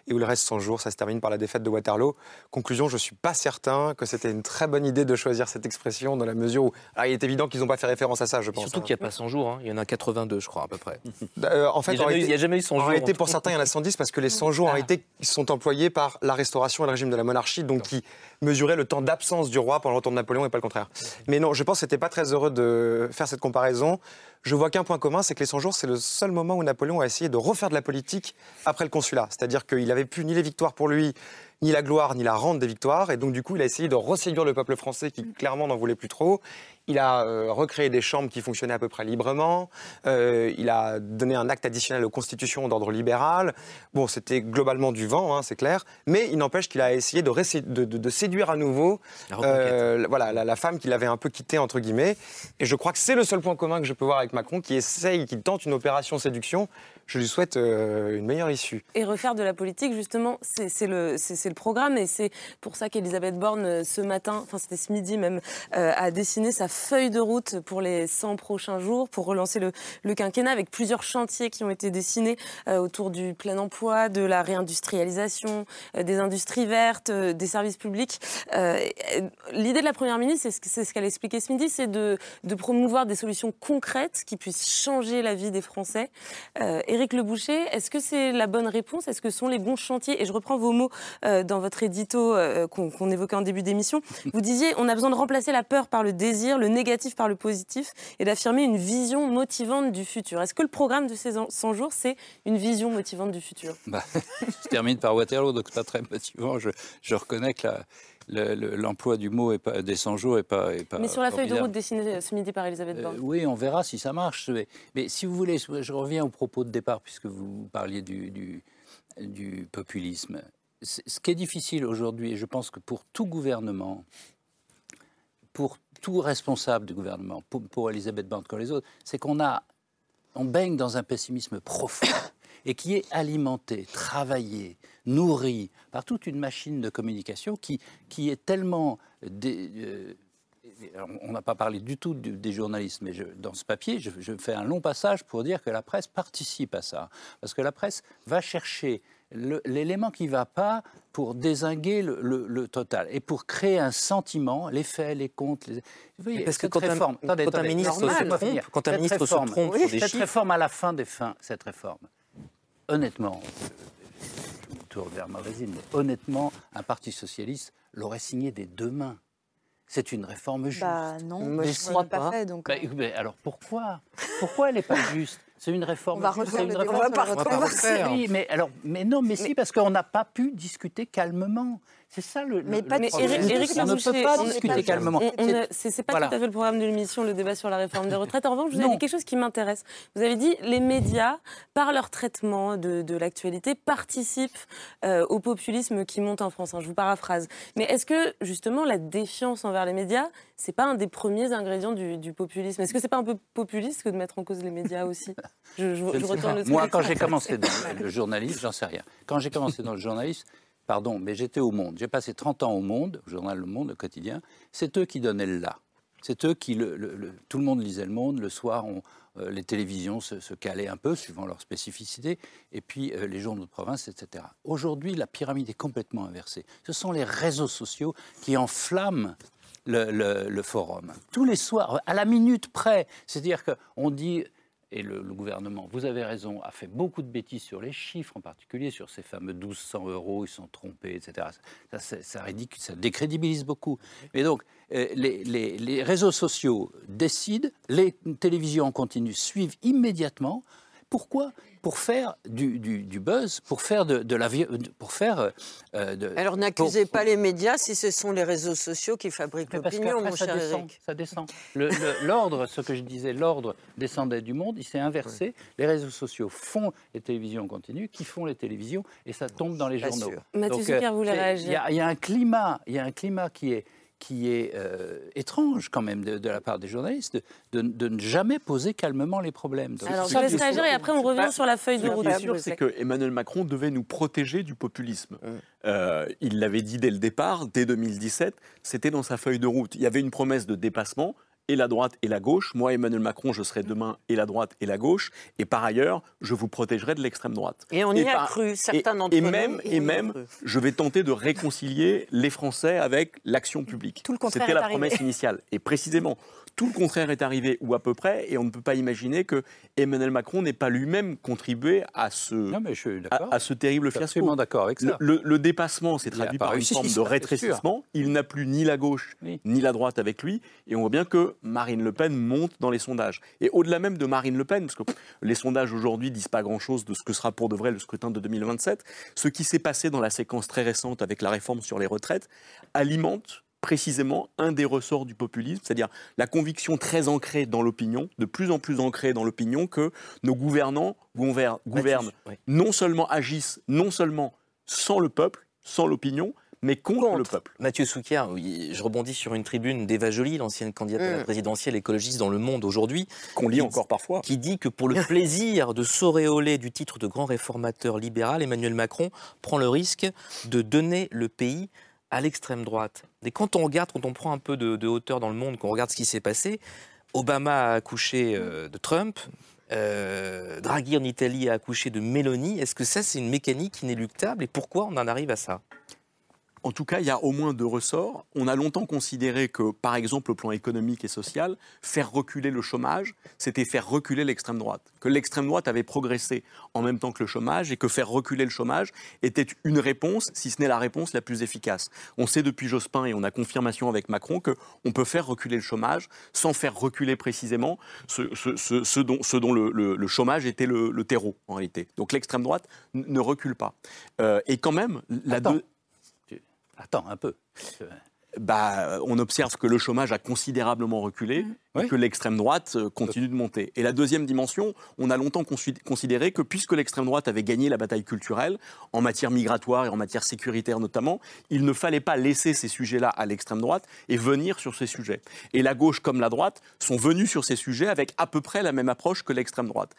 et où le reste 100 jours, ça se termine par la défaite de Waterloo. Conclusion, je ne suis pas certain que c'était une très bonne idée de choisir cette expression dans la mesure où... Alors, il est évident qu'ils n'ont pas fait référence à ça, je pense. Surtout hein. qu'il n'y a pas 100 jours, hein. il y en a 82, je crois, à peu près. Euh, en fait, il n'y a, jamais eu- réalité- il y a jamais eu 100 En jours. réalité, en pour tout. certains, il y en a 110 parce que les 100 jours, en réalité, sont employés par la Restauration le régime de la monarchie, donc qui mesuraient le temps d'absence du roi pendant le retour de Napoléon et pas le contraire. Mais non, je pense que c'était pas très heureux de faire cette comparaison. Je vois qu'un point commun, c'est que les 100 jours, c'est le seul moment où Napoléon a essayé de refaire de la politique après le consulat. C'est-à-dire qu'il n'avait plus ni les victoires pour lui, ni la gloire, ni la rente des victoires. Et donc, du coup, il a essayé de reséduire le peuple français qui, clairement, n'en voulait plus trop. Il a euh, recréé des chambres qui fonctionnaient à peu près librement. Euh, il a donné un acte additionnel aux constitutions d'ordre libéral. Bon, c'était globalement du vent, hein, c'est clair. Mais il n'empêche qu'il a essayé de, ressé- de- de- de séduire à nouveau La euh, voilà, la, la femme qu'il avait un peu quittée, entre guillemets. Et je crois que c'est le seul point commun que je peux voir avec Macron, qui essaye, qui tente une opération séduction. Je lui souhaite euh, une meilleure issue. Et refaire de la politique, justement, c'est le, programme. Et c'est pour ça qu'Elisabeth Borne, ce matin, enfin c'était ce midi même, euh, a dessiné sa feuille de route pour les 100 prochains jours, pour relancer le, quinquennat, avec plusieurs chantiers qui ont été dessinés euh, autour du plein emploi, de la réindustrialisation, euh, des industries vertes, euh, des services publics. L'idée de la Première ministre, c'est ce qu'elle a expliqué ce midi, c'est de, promouvoir des solutions concrètes qui puissent changer la vie des Français. Éric Le Boucher, est-ce que c'est la bonne réponse? Est-ce que ce sont les bons chantiers? Et je reprends vos mots dans votre édito qu'on évoquait en début d'émission. Vous disiez on a besoin de remplacer la peur par le désir, négatif par le positif, et d'affirmer une vision motivante du futur. Est-ce que le programme de ces 100 jours, c'est une vision motivante du futur? Bah, je termine par Waterloo, donc pas très motivant. Je, je reconnais que la, le- le- l'emploi du mot est pas, des 100 jours n'est pas, est pas Mais sur la feuille de route dessinée ce midi par Elisabeth Euh, Borne. oui, on verra si ça marche. Mais, mais si vous voulez, je reviens au propos de départ, puisque vous parliez du, du- du populisme. Ce qui est difficile aujourd'hui, et je pense que pour tout gouvernement, pour tout responsable du gouvernement, pour, pour Elisabeth Borne comme les autres, c'est qu'on a, on baigne dans un pessimisme profond et qui est alimenté, travaillé, nourri par toute une machine de communication qui, qui est tellement euh, on n'a pas parlé du tout des journalistes, mais dans ce papier, je, fais un long passage pour dire que la presse participe à ça. Parce que la presse va chercher l'élément qui ne va pas pour désinguer le, le- le total et pour créer un sentiment, les faits, les comptes. Les... Vous voyez, parce que cette quand un- réforme, quand un ministre se trompe, finir. quand un Cette ministre se réforme- trompe sur des cette chiffres- réforme à la fin des fins, cette réforme, honnêtement, je me tourne vers ma voisine, mais honnêtement, un parti socialiste l'aurait signé des deux mains. C'est une réforme juste. Bah non, Mais je ne crois pas fait. Donc, Bah, mais alors pourquoi? Pourquoi elle n'est pas juste? C'est une réforme On va refaire une réforme- On va pas controversée. refaire. Oui, mais alors, mais non, mais, si parce qu'on n'a pas pu discuter calmement. C'est ça le. Mais, le- pas le mais problème. Éric, Éric on ne peut pas on- discuter calmement. on- on C'est- ne- C'est c'est pas Voilà. tout à fait le programme de l'émission, le débat sur la réforme des retraites. En revanche, vous avez Non. dit quelque chose qui m'intéresse. Vous avez dit les médias, par leur traitement de, de l'actualité, participent euh, au populisme qui monte en France. hein, je vous paraphrase. Mais est-ce que justement la défiance envers les médias, c'est pas un des premiers ingrédients du, du populisme Est-ce que c'est pas un peu populiste que de mettre en cause les médias aussi? Je, je- Je je retourne le. Moi, quand j'ai commencé dans le, le journalisme, j'en sais rien. Quand j'ai commencé dans le journalisme, pardon, mais j'étais au Monde. J'ai passé 30 ans au Monde, au journal Le Monde, le quotidien. C'est eux qui donnaient le là. C'est eux qui, le, le- le- tout le monde lisait Le Monde. Le soir, on- euh, les télévisions se, se calaient un peu, suivant leur spécificité, et puis euh, les journaux de province, etc. Aujourd'hui, la pyramide est complètement inversée. Ce sont les réseaux sociaux qui enflamment le, forum. Tous les soirs, à la minute près. C'est-à-dire qu'on dit, et le, gouvernement, vous avez raison, a fait beaucoup de bêtises sur les chiffres, en particulier sur ces fameux 1200 euros, ils sont trompés, etc. Ça, ridicule- ça décrédibilise beaucoup. Et donc, euh, les- les réseaux sociaux décident, les télévisions en continu suivent immédiatement. Pourquoi Pour faire du, du- du buzz, pour faire de, de la pour faire euh, de, Alors n'accusez pas les médias si ce sont les réseaux sociaux qui fabriquent l'opinion, mon ça cher descend, Eric. ça descend. Le- le- L'ordre, ce que je disais, l'ordre descendait du monde, il s'est inversé. Les réseaux sociaux font les télévisions continues, qui font les télévisions, et ça tombe dans les Pas journaux. sûr. Mathieu Zucker voulait réagir. Il y a un climat, il y a un climat qui est qui est euh, étrange quand même de, de la part des journalistes, de, de ne jamais poser calmement les problèmes. Donc, Alors, je laisse réagir et après on revient sur la feuille de Ce route. qui est sûr, c'est que Emmanuel Macron devait nous protéger du populisme. Euh, il l'avait dit dès le départ, dès 2017, c'était dans sa feuille de route. Il y avait une promesse de dépassement, et la droite et la gauche. Moi, Emmanuel Macron, je serai demain et la droite et la gauche. Et par ailleurs, je vous protégerai de l'extrême droite. Et on y a par- cru, certains d'entre Et nous, même, et même je vais tenter de réconcilier les Français avec l'action publique. Tout le contraire C'était la arrivé. promesse initiale. Et précisément, tout le contraire est arrivé, ou à peu près, et on ne peut pas imaginer que Emmanuel Macron n'ait pas lui-même contribué à ce, à, à ce terrible Je suis fiasco. absolument d'accord avec ça. Le, dépassement s'est traduit par une forme de rétrécissement. Il n'a plus ni la gauche ni la droite avec lui. Et on voit bien que Marine Le Pen monte dans les sondages. Et au-delà même de Marine Le Pen, parce que les sondages aujourd'hui disent pas grand-chose de ce que sera pour de vrai le scrutin de 2027, ce qui s'est passé dans la séquence très récente avec la réforme sur les retraites alimente précisément un des ressorts du populisme, c'est-à-dire la conviction très ancrée dans l'opinion, de plus en plus ancrée dans l'opinion, que nos gouvernants gouver- gouvernent, non seulement agissent, non seulement sans le peuple, sans l'opinion, mais contre, le peuple. Mathieu Souquier, oui, je rebondis sur une tribune d'Eva Joly, l'ancienne candidate à la Mm. présidentielle écologiste dans Le Monde aujourd'hui. Qu'on lit encore parfois. Qui dit que pour le plaisir de s'auréoler du titre de grand réformateur libéral, Emmanuel Macron prend le risque de donner le pays à l'extrême droite. Et quand on regarde, quand on prend un peu de, hauteur dans le monde, qu'on regarde ce qui s'est passé, Obama a accouché euh, de Trump, euh, Draghi en Italie a accouché de Meloni. Est-ce que ça, c'est une mécanique inéluctable Et pourquoi on en arrive à ça? En tout cas, il y a au moins deux ressorts. On a longtemps considéré que, par exemple, au plan économique et social, faire reculer le chômage, c'était faire reculer l'extrême droite. Que l'extrême droite avait progressé en même temps que le chômage et que faire reculer le chômage était une réponse, si ce n'est la réponse la plus efficace. On sait depuis Jospin et on a confirmation avec Macron qu'on peut faire reculer le chômage sans faire reculer précisément ce, ce- ce- ce dont, le, le- le chômage était le, le terreau en réalité. Donc l'extrême droite ne recule pas. Euh, et quand même, la Attends. deux- Attends un peu. Bah, on observe que le chômage a considérablement reculé et que l'extrême droite euh, continue de monter. Et la deuxième dimension, on a longtemps consi- considéré que puisque l'extrême droite avait gagné la bataille culturelle, en matière migratoire et en matière sécuritaire notamment, il ne fallait pas laisser ces sujets-là à l'extrême droite et venir sur ces sujets. Et la gauche comme la droite sont venus sur ces sujets avec à peu près la même approche que l'extrême droite.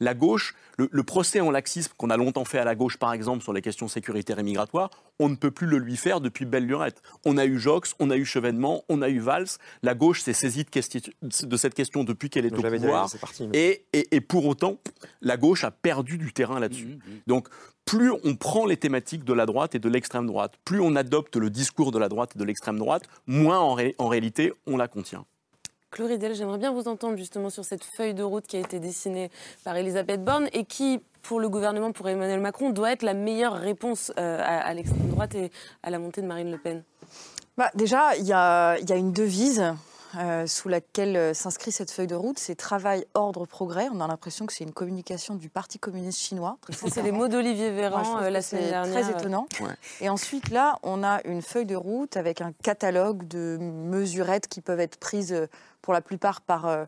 La gauche, le, le procès en laxisme qu'on a longtemps fait à la gauche, par exemple, sur les questions sécuritaires et migratoires, on ne peut plus le lui faire depuis belle lurette. On a eu Jox, on a eu Chevènement, on a eu Valls. La gauche s'est saisie de, question- de cette question depuis qu'elle est au dit, pouvoir. c'est parti, mais- Et, et- et pour autant, la gauche a perdu du terrain là-dessus. Donc, plus on prend les thématiques de la droite et de l'extrême droite, plus on adopte le discours de la droite et de l'extrême droite, moins en, ré- en réalité on la contient. Chloridel, j'aimerais bien vous entendre justement sur cette feuille de route qui a été dessinée par Elisabeth Borne et qui, pour le gouvernement, pour Emmanuel Macron, doit être la meilleure réponse euh, à l'extrême droite et à la montée de Marine Le Pen. Bah, déjà, il y a, il y a une devise euh, sous laquelle euh, s'inscrit cette feuille de route, c'est travail, ordre, progrès. On a l'impression que c'est une communication du Parti communiste chinois. C'est les mots d'Olivier je Véran euh, la semaine c'est dernière. Très étonnant. Et ensuite, là, on a une feuille de route avec un catalogue de mesurettes qui peuvent être prises euh, pour la plupart par, euh,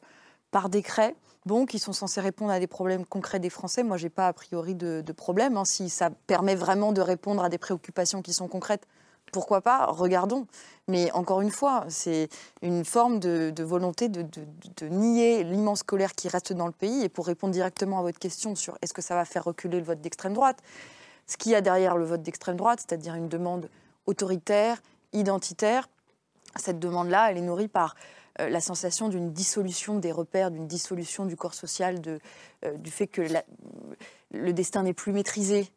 par décret. Bon, qui sont censés répondre à des problèmes concrets des Français. Moi, j'ai pas a priori de, de problème. hein. Si ça permet vraiment de répondre à des préoccupations qui sont concrètes, pourquoi pas Regardons. Mais encore une fois, c'est une forme de, volonté de, nier l'immense colère qui reste dans le pays. Et pour répondre directement à votre question sur est-ce que ça va faire reculer le vote d'extrême droite, ce qu'il y a derrière le vote d'extrême droite, c'est-à-dire une demande autoritaire, identitaire, cette demande-là, elle est nourrie par euh, la sensation d'une dissolution des repères, d'une dissolution du corps social, euh, du fait que le destin n'est plus maîtrisé,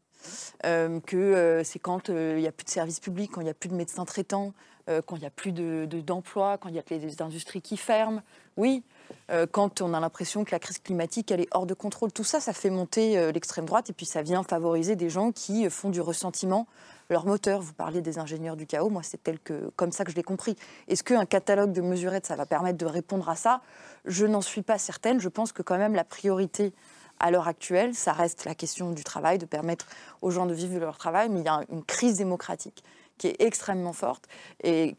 que euh, c'est quand euh, il n'y a plus de services publics, quand il n'y a plus de médecins traitants, euh, quand il n'y a plus de- de- d'emplois, quand il y a les industries qui ferment. Oui, euh, quand on a l'impression que la crise climatique, elle est hors de contrôle. Tout ça, ça fait monter euh, l'extrême droite et puis ça vient favoriser des gens qui euh, font du ressentiment leur moteur. Vous parlez des ingénieurs du chaos, moi c'est tel que, comme ça que je l'ai compris. Est-ce qu'un catalogue de mesurettes, ça va permettre de répondre à ça? Je n'en suis pas certaine. Je pense que quand même la priorité à l'heure actuelle, ça reste la question du travail, de permettre aux gens de vivre leur travail, mais il y a une crise démocratique qui est extrêmement forte et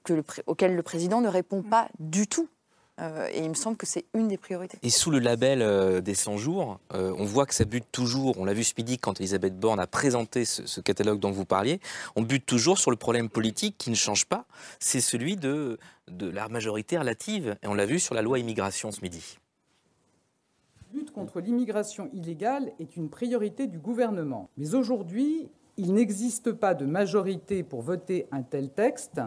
auquel le président ne répond pas du tout. Euh, et il me semble que c'est une des priorités. Et sous le label euh, des 100 jours, euh, on voit que ça bute toujours, on l'a vu ce midi quand Elisabeth Borne a présenté ce, catalogue dont vous parliez, on bute toujours sur le problème politique qui ne change pas, c'est celui de la majorité relative. Et on l'a vu sur la loi immigration ce midi. Lutte contre l'immigration illégale est une priorité du gouvernement. Mais aujourd'hui, il n'existe pas de majorité pour voter un tel texte,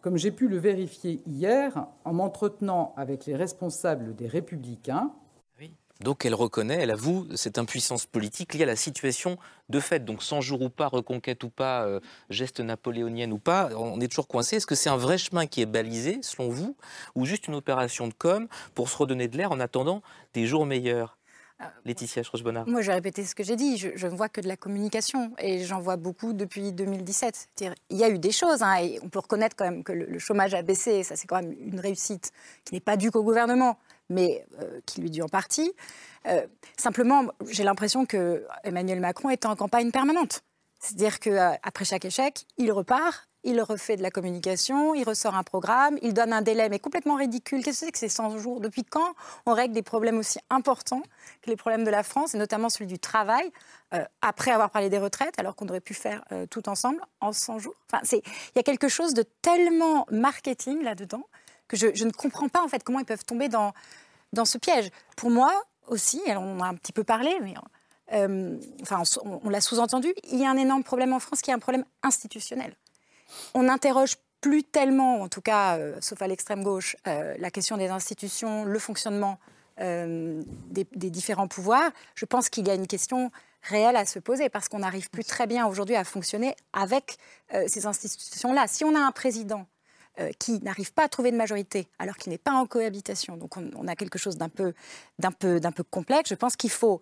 comme j'ai pu le vérifier hier en m'entretenant avec les responsables des Républicains. Donc elle reconnaît, elle avoue cette impuissance politique liée à la situation de fait. Donc 100 jours ou pas, reconquête ou pas, euh, geste napoléonienne ou pas, on est toujours coincé. Est-ce que c'est un vrai chemin qui est balisé, selon vous, ou juste une opération de com pour se redonner de l'air en attendant des jours meilleurs? Laetitia Schroes-Bonnard. Moi, je vais répéter ce que j'ai dit. Je, ne vois que de la communication et j'en vois beaucoup depuis 2017. C'est-à-dire, Il y a eu des choses hein, et on peut reconnaître quand même que le, le chômage a baissé. Ça, c'est quand même une réussite qui n'est pas due qu'au gouvernement, mais euh, qui lui due en partie. Euh, simplement, j'ai l'impression que Emmanuel Macron est en campagne permanente. C'est-à-dire qu'après chaque échec, il repart, il refait de la communication, il ressort un programme, il donne un délai, mais complètement ridicule. Qu'est-ce que c'est que ces 100 jours? Depuis quand on règle des problèmes aussi importants que les problèmes de la France, et notamment celui du travail, euh, après avoir parlé des retraites, alors qu'on aurait pu faire euh, tout ensemble en 100 jours? Enfin, Il y a quelque chose de tellement marketing là-dedans que je, je ne comprends pas en fait comment ils peuvent tomber dans, dans ce piège. Pour moi aussi, alors on en a un petit peu parlé, mais euh, enfin, on, on l'a sous-entendu, il y a un énorme problème en France qui est un problème institutionnel. On n'interroge plus tellement, en tout cas, euh, sauf à l'extrême gauche, euh, la question des institutions, le fonctionnement euh, des, des différents pouvoirs. Je pense qu'il y a une question réelle à se poser parce qu'on n'arrive plus très bien aujourd'hui à fonctionner avec ces institutions-là. Si on a un président euh, qui n'arrive pas à trouver de majorité alors qu'il n'est pas en cohabitation, donc on, a quelque chose d'un peu, d'un peu, d'un peu complexe, je pense qu'il faut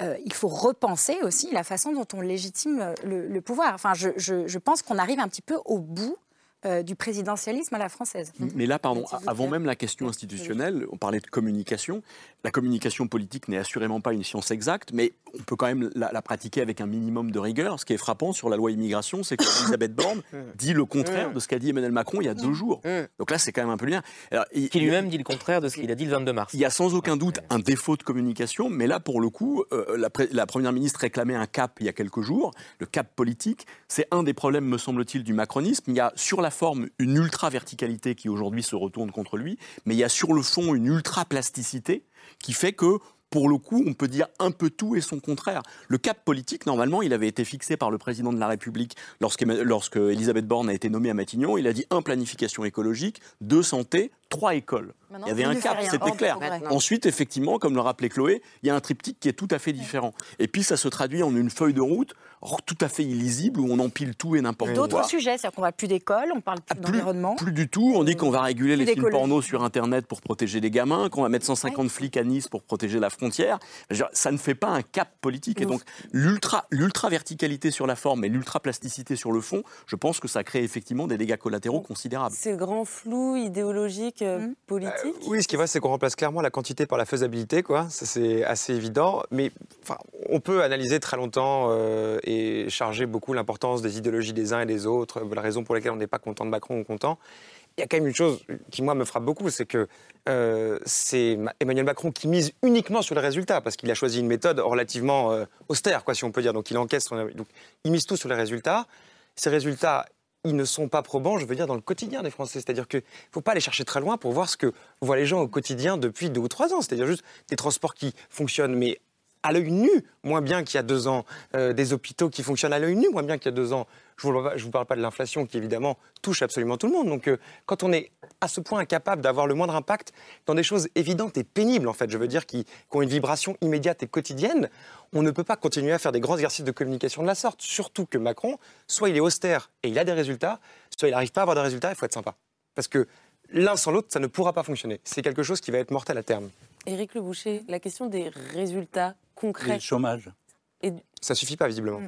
euh, il faut repenser aussi la façon dont on légitime euh, le, pouvoir. Enfin, je- je pense qu'on arrive un petit peu au bout euh, du présidentialisme à la française. Mais là, pardon, avant même la question institutionnelle, on parlait de communication. La communication politique n'est assurément pas une science exacte, mais on peut quand même la, la pratiquer avec un minimum de rigueur. Ce qui est frappant sur la loi immigration, c'est qu'Elisabeth Borne dit le contraire de ce qu'a dit Emmanuel Macron il y a deux jours. Donc là, c'est quand même un peu le lien. Alors, il- Qui lui-même dit le contraire de ce qu'il a dit le 22 mars. il y a sans aucun doute un défaut de communication, mais là, pour le coup, euh, la, la Première ministre réclamait un cap il y a quelques jours, le cap politique. C'est un des problèmes, me semble-t-il, du macronisme. Il y a sur la forme une ultra-verticalité qui aujourd'hui se retourne contre lui, mais il y a sur le fond une ultra-plasticité qui fait que pour le coup, on peut dire un peu tout et son contraire. Le cap politique, normalement, il avait été fixé par le président de la République lorsque, lorsque Elisabeth Borne a été nommée à Matignon. Il a dit un, planification écologique, deux, santé, trois, écoles. Maintenant, il y avait un ne cap, c'était clair. Ensuite, effectivement, comme le rappelait Chloé, il y a un triptyque qui est tout à fait différent. Et puis, ça se traduit en une feuille de route tout à fait illisible où on empile tout et n'importe quoi. D'autres sujets, c'est-à-dire qu'on ne parle plus d'école, on parle plus d'environnement. Plus du tout. On dit qu'on va réguler les films porno sur Internet pour protéger les gamins, qu'on va mettre 150 flics à Nice pour protéger la frontière. Ça ne fait pas un cap politique. Et donc, l'ultra, l'ultra-verticalité sur la forme et l'ultra-plasticité sur le fond, je pense que ça crée effectivement des dégâts collatéraux considérables. C'est grand flou idéologique, euh, politique. Oui, ce qui est vrai, c'est qu'on remplace clairement la quantité par la faisabilité, quoi. Ça, c'est assez évident. Mais enfin, on peut analyser très longtemps euh, et charger beaucoup l'importance des idéologies des uns et des autres, euh, la raison pour laquelle on n'est pas content de Macron ou content. Il y a quand même une chose qui, moi, me frappe beaucoup, c'est que euh, c'est Ma- Emmanuel Macron qui mise uniquement sur les résultats, parce qu'il a choisi une méthode relativement euh, austère, quoi, si on peut dire. Donc, il encaisse. son- donc, il mise tout sur les résultats. Ces résultats, ils ne sont pas probants, je veux dire, dans le quotidien des Français. C'est-à-dire qu'il ne faut pas aller chercher très loin pour voir ce que voient les gens au quotidien depuis deux ou trois ans. C'est-à-dire juste des transports qui fonctionnent, mais à l'œil nu, moins bien qu'il y a deux ans, euh, des hôpitaux qui fonctionnent à l'œil nu, moins bien qu'il y a deux ans. Je ne vous, parle pas- de l'inflation qui, évidemment, touche absolument tout le monde. Donc, euh, quand on est à ce point incapable d'avoir le moindre impact dans des choses évidentes et pénibles, en fait, je veux dire, qui, qui ont une vibration immédiate et quotidienne, on ne peut pas continuer à faire des grands exercices de communication de la sorte. Surtout que Macron, soit il est austère et il a des résultats, soit il n'arrive pas à avoir des résultats, il faut être sympa. Parce que l'un sans l'autre, ça ne pourra pas fonctionner. C'est quelque chose qui va être mortel à terme. Éric Le Boucher, la question des résultats concrets. Le chômage. Et Ça suffit pas, visiblement.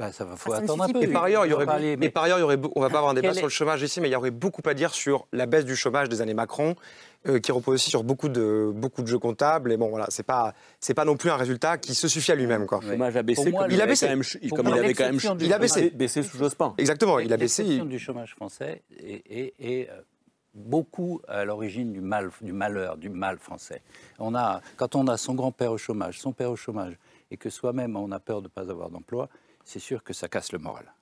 Bah, ça va, faut ça ne attendre un peu. Et par ailleurs, il y On va aurait, parler, et mais- par ailleurs, il y aurait, beau- on va pas avoir un débat sur le chômage ici, mais il y aurait beaucoup à dire sur la baisse du chômage des années Macron, euh, qui repose aussi sur beaucoup de, beaucoup de jeux comptables. Et bon, voilà, c'est pas, c'est pas non plus un résultat qui se suffit à lui-même, quoi. Le chômage a baissé moi, comme il il a avait baissé. quand même, ch- Pour comme moi, il avait quand même il a chômage- baissé. baissé sous Jospin. Exactement, il a baissé. L'exception il- du chômage français est, est- est, euh, beaucoup à l'origine du mal, du malheur, du mal français. On a, quand on a son grand-père au chômage, son père au chômage, et que soi-même on a peur de ne pas avoir d'emploi, c'est sûr que ça casse le moral.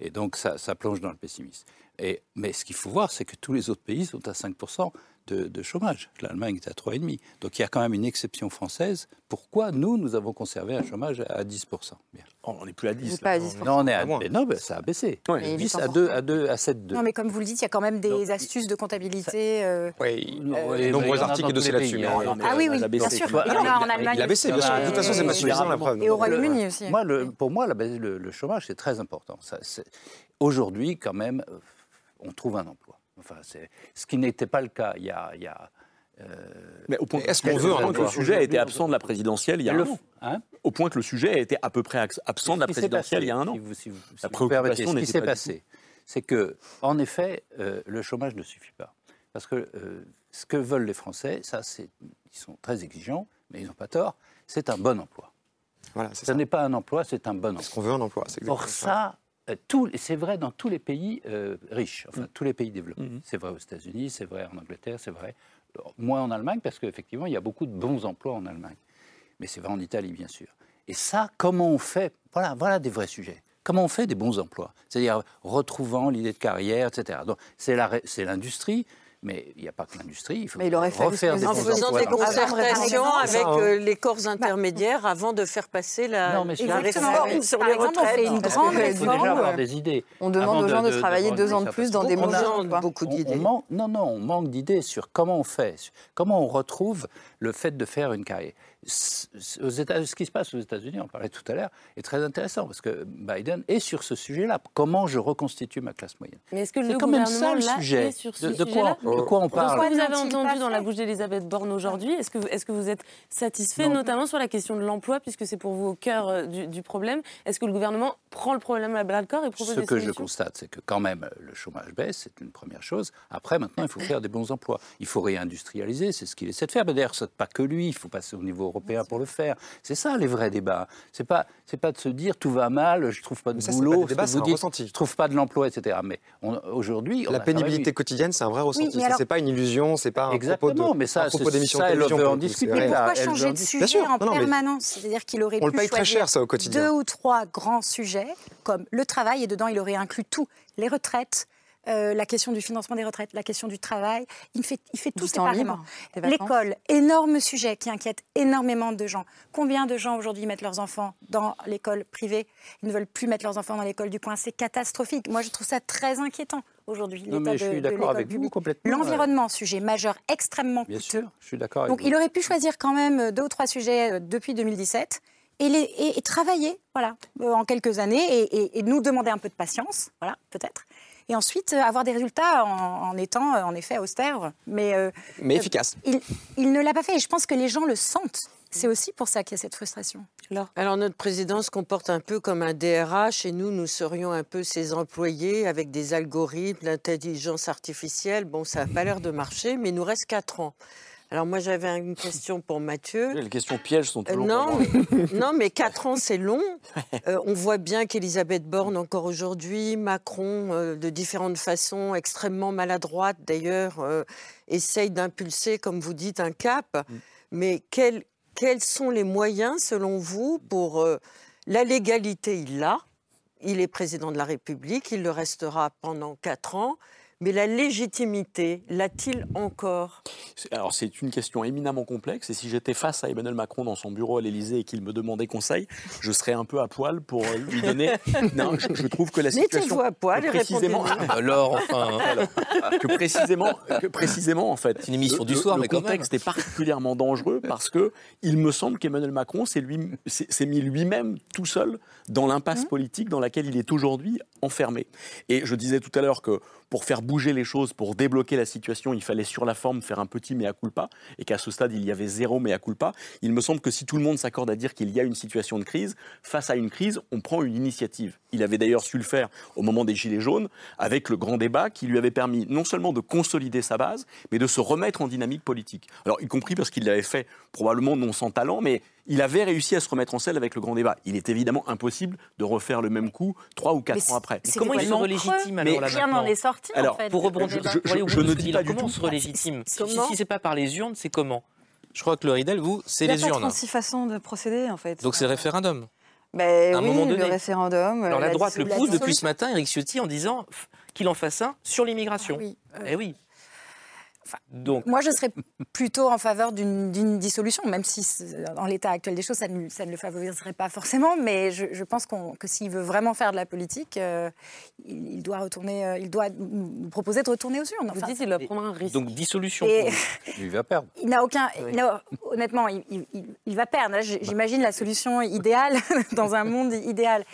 Et donc ça, plonge dans le pessimisme. Et, mais ce qu'il faut voir, c'est que tous les autres pays sont à 5% de, de chômage. L'Allemagne est à 3,5%. Donc il y a quand même une exception française. Pourquoi nous, nous avons conservé un chômage à 10% Bien. Oh, on n'est plus à 10. Pas à là. 10%. Non, on est à, moins. mais non, ben, ça a baissé. Il 10 est à 2, à 2, à 7, 2. Non, mais comme vous le dites, il y a quand même des astuces de comptabilité. euh, Ouais, Non, euh, nombreux mais il y en a articles les là-dessus. hein. Ah oui, oui, bien sûr. Vois, Il y en a en il a Allemagne. Il a baissé, bien sûr. De toute façon, c'est pas Et- suffisant, la preuve. Et au euh, Royaume-Uni aussi. Moi, pour moi, le, chômage, c'est très important. Ça, Aujourd'hui, quand même, euh, on trouve un emploi. Enfin, c'est ce qui n'était pas le cas il y a. il y a, euh, Mais au point, Est-ce qu'on veut un au point que le sujet a été absent de la présidentielle il y a un an. hein Au point que le sujet a été à peu près absent de la Ce présidentielle il y a un an. si vous- si La préoccupation ce qui s'est passé, c'est que, en effet, euh, le chômage ne suffit pas. Parce que euh, ce que veulent les Français, ça, c'est, ils sont très exigeants, mais ils n'ont pas tort, c'est un bon emploi. Voilà, Ce ça. n'est pas un emploi, c'est un bon emploi. Est-ce qu'on veut un emploi C'est Or ça, tout- c'est vrai dans tous les pays euh, riches, enfin tous les pays développés. Mhm. C'est vrai aux États-Unis, c'est vrai en Angleterre, c'est vrai euh, moins en Allemagne parce qu'effectivement il y a beaucoup de bons emplois en Allemagne. Mais c'est vrai en Italie bien sûr. Et ça, comment on fait? Voilà, voilà des vrais sujets. Comment on fait des bons emplois? C'est-à-dire retrouvant l'idée de carrière, etc. Donc c'est l'industrie. Mais il n'y a pas que l'industrie, il faut Mais il aurait fallu refaire des En faisant des concertations avec euh, les corps intermédiaires avant de faire passer la, Non, mais la réforme sur Par les exemple, on fait une Parce grande que Il faut déjà réforme. avoir des idées. On demande aux gens de, de travailler de- deux ans de plus dans des On bons a- emplois. beaucoup d'idées. manque- non, non, on manque d'idées sur comment on fait, comment on retrouve le fait de faire une carrière. Ce qui se passe aux États-Unis, on parlait tout à l'heure, est très intéressant parce que Biden est sur ce sujet-là. Comment je reconstitue ma classe moyenne? Mais est-ce que C'est le quand même gouvernement ça le là sujet. est sur ce De- de quoi de quoi on ce parle? que vous avez entendu dans la bouche d'Elisabeth Borne aujourd'hui, est-ce que, est que vous êtes satisfait, Non. notamment sur la question de l'emploi, puisque c'est pour vous au cœur euh, du, du problème? Est-ce que le gouvernement prend le problème à bras le corps et propose Ce des que je solutions? constate, c'est que quand même, le chômage baisse, c'est une première chose. Après, maintenant, il faut faire des bons emplois. Il faut réindustrialiser, c'est ce qu'il essaie de faire. Mais D'ailleurs, ce n'est pas que lui, il faut passer au niveau européen pour le faire. C'est ça, les vrais débats. C'est pas, c'est pas de se dire tout va mal, je trouve pas de Mais ça, pas boulot, que c'est vous un dites, ressenti. je trouve pas de l'emploi, etc. Mais aujourd'hui, La même pénibilité eu- quotidienne, c'est un vrai ressenti. mais Ça, alors- c'est pas une illusion, c'est pas un Exactement, propos de, mais ça, un propos c'est- d'émission ça, elle veut en le discuter, là. Pourquoi changer de sujet en mais- permanence? C'est-à-dire qu'il aurait On le pu paye très cher, ça, au quotidien. deux ou trois grands sujets, comme le travail, et dedans, il aurait inclus tout. Les retraites, euh, la question du financement des retraites, la question du travail. Il fait, il fait tout séparément. L'école, énorme sujet qui inquiète énormément de gens. Combien de gens aujourd'hui mettent leurs enfants dans l'école privée? Ils ne veulent plus mettre leurs enfants dans l'école du coin. C'est catastrophique. Moi, je trouve ça très inquiétant aujourd'hui, Non, l'état mais je de- suis de d'accord l'école avec vous publique. complètement. L'environnement, sujet majeur, extrêmement Bien coûteux. sûr, je suis d'accord avec Donc vous. il aurait pu choisir quand même euh, deux ou trois sujets euh, depuis 2017 et, les, et, et travailler voilà, euh, en quelques années et, et- et nous demander un peu de patience, voilà, peut-être. Et ensuite euh, avoir des résultats en, en étant euh, en effet austère, mais, euh, Mais euh, efficace. Il, il ne l'a pas fait et je pense que les gens le sentent. C'est aussi pour ça qu'il y a cette frustration. Alors notre président se comporte un peu comme un DRH et nous, nous serions un peu ses employés avec des algorithmes, l'intelligence artificielle. Bon, ça n'a pas l'air de marcher, mais il nous reste quatre ans. Alors moi, j'avais une question pour Mathieu. Les questions pièges sont toujours non, mais, non, mais 4 ans, c'est long. Euh, on voit bien qu'Elisabeth Borne, encore aujourd'hui, Macron, euh, de différentes façons, extrêmement maladroite d'ailleurs, euh, essaye d'impulser, comme vous dites, un cap. Mais quels, quels sont les moyens, selon vous, pour... la légalité, il l'a. Il est président de la République, il le restera pendant 4 ans. Mais la légitimité, l'a-t-il encore? C'est- Alors, c'est une question éminemment complexe. Et si j'étais face à Emmanuel Macron dans son bureau à l'Élysée et qu'il me demandait conseil, je serais un peu à poil pour euh, lui donner. non, je, je trouve que la situation. Mettez-vous à poil et précisément, répondez-nous. Alors, enfin. que précisément, que précisément, en fait. C'est une émission le- du soir, le mais quand même. contexte est particulièrement dangereux parce que il me semble qu'Emmanuel Macron s'est lui- mis lui-même tout seul dans l'impasse politique dans laquelle il est aujourd'hui enfermé. Et je disais tout à l'heure que pour faire bouger les choses, pour débloquer la situation, il fallait sur la forme faire un petit mea culpa, et qu'à ce stade, il y avait zéro mea culpa. Il me semble que si tout le monde s'accorde à dire qu'il y a une situation de crise, face à une crise, on prend une initiative. Il avait d'ailleurs su le faire au moment des Gilets jaunes, avec le grand débat qui lui avait permis non seulement de consolider sa base, mais de se remettre en dynamique politique. Alors, y compris parce qu'il l'avait fait probablement non sans talent, mais il avait réussi à se remettre en selle avec le grand débat. Il est évidemment impossible de refaire le même coup trois ou quatre Mais ans après. c'est- Comment il se complètement relégitime Mais- alors là Rien n'en est sorti Alors, en fait. pour rebondir, je- je de ne dis pas du comment tout. on se relégitime Si, Comment si c'est pas par les urnes, c'est comment Je crois que le Ridel, vous, c'est Il n'y les a pas urnes. 36 façons de procéder, en fait. Donc c'est référendum. Ben à un oui, moment le donné. référendum. Alors euh, la droite le pousse depuis ce matin, Eric Ciotti, en disant qu'il en fasse un sur l'immigration. oui, euh, Eh oui. Donc, Moi, je serais plutôt en faveur d'une dissolution, même si dans l'état actuel des choses, ça ne, ça ne le favoriserait pas forcément. Mais je, je pense que s'il veut vraiment faire de la politique, euh, il, il doit retourner, euh, il doit nous nous proposer de retourner aux urnes. Vous Enfin, dites qu'il doit prendre un risque. donc dissolution. Et- Il va perdre. il n'a aucun. il honnêtement, il, il- il- il va perdre. J- J'imagine la solution idéale dans un monde idéal.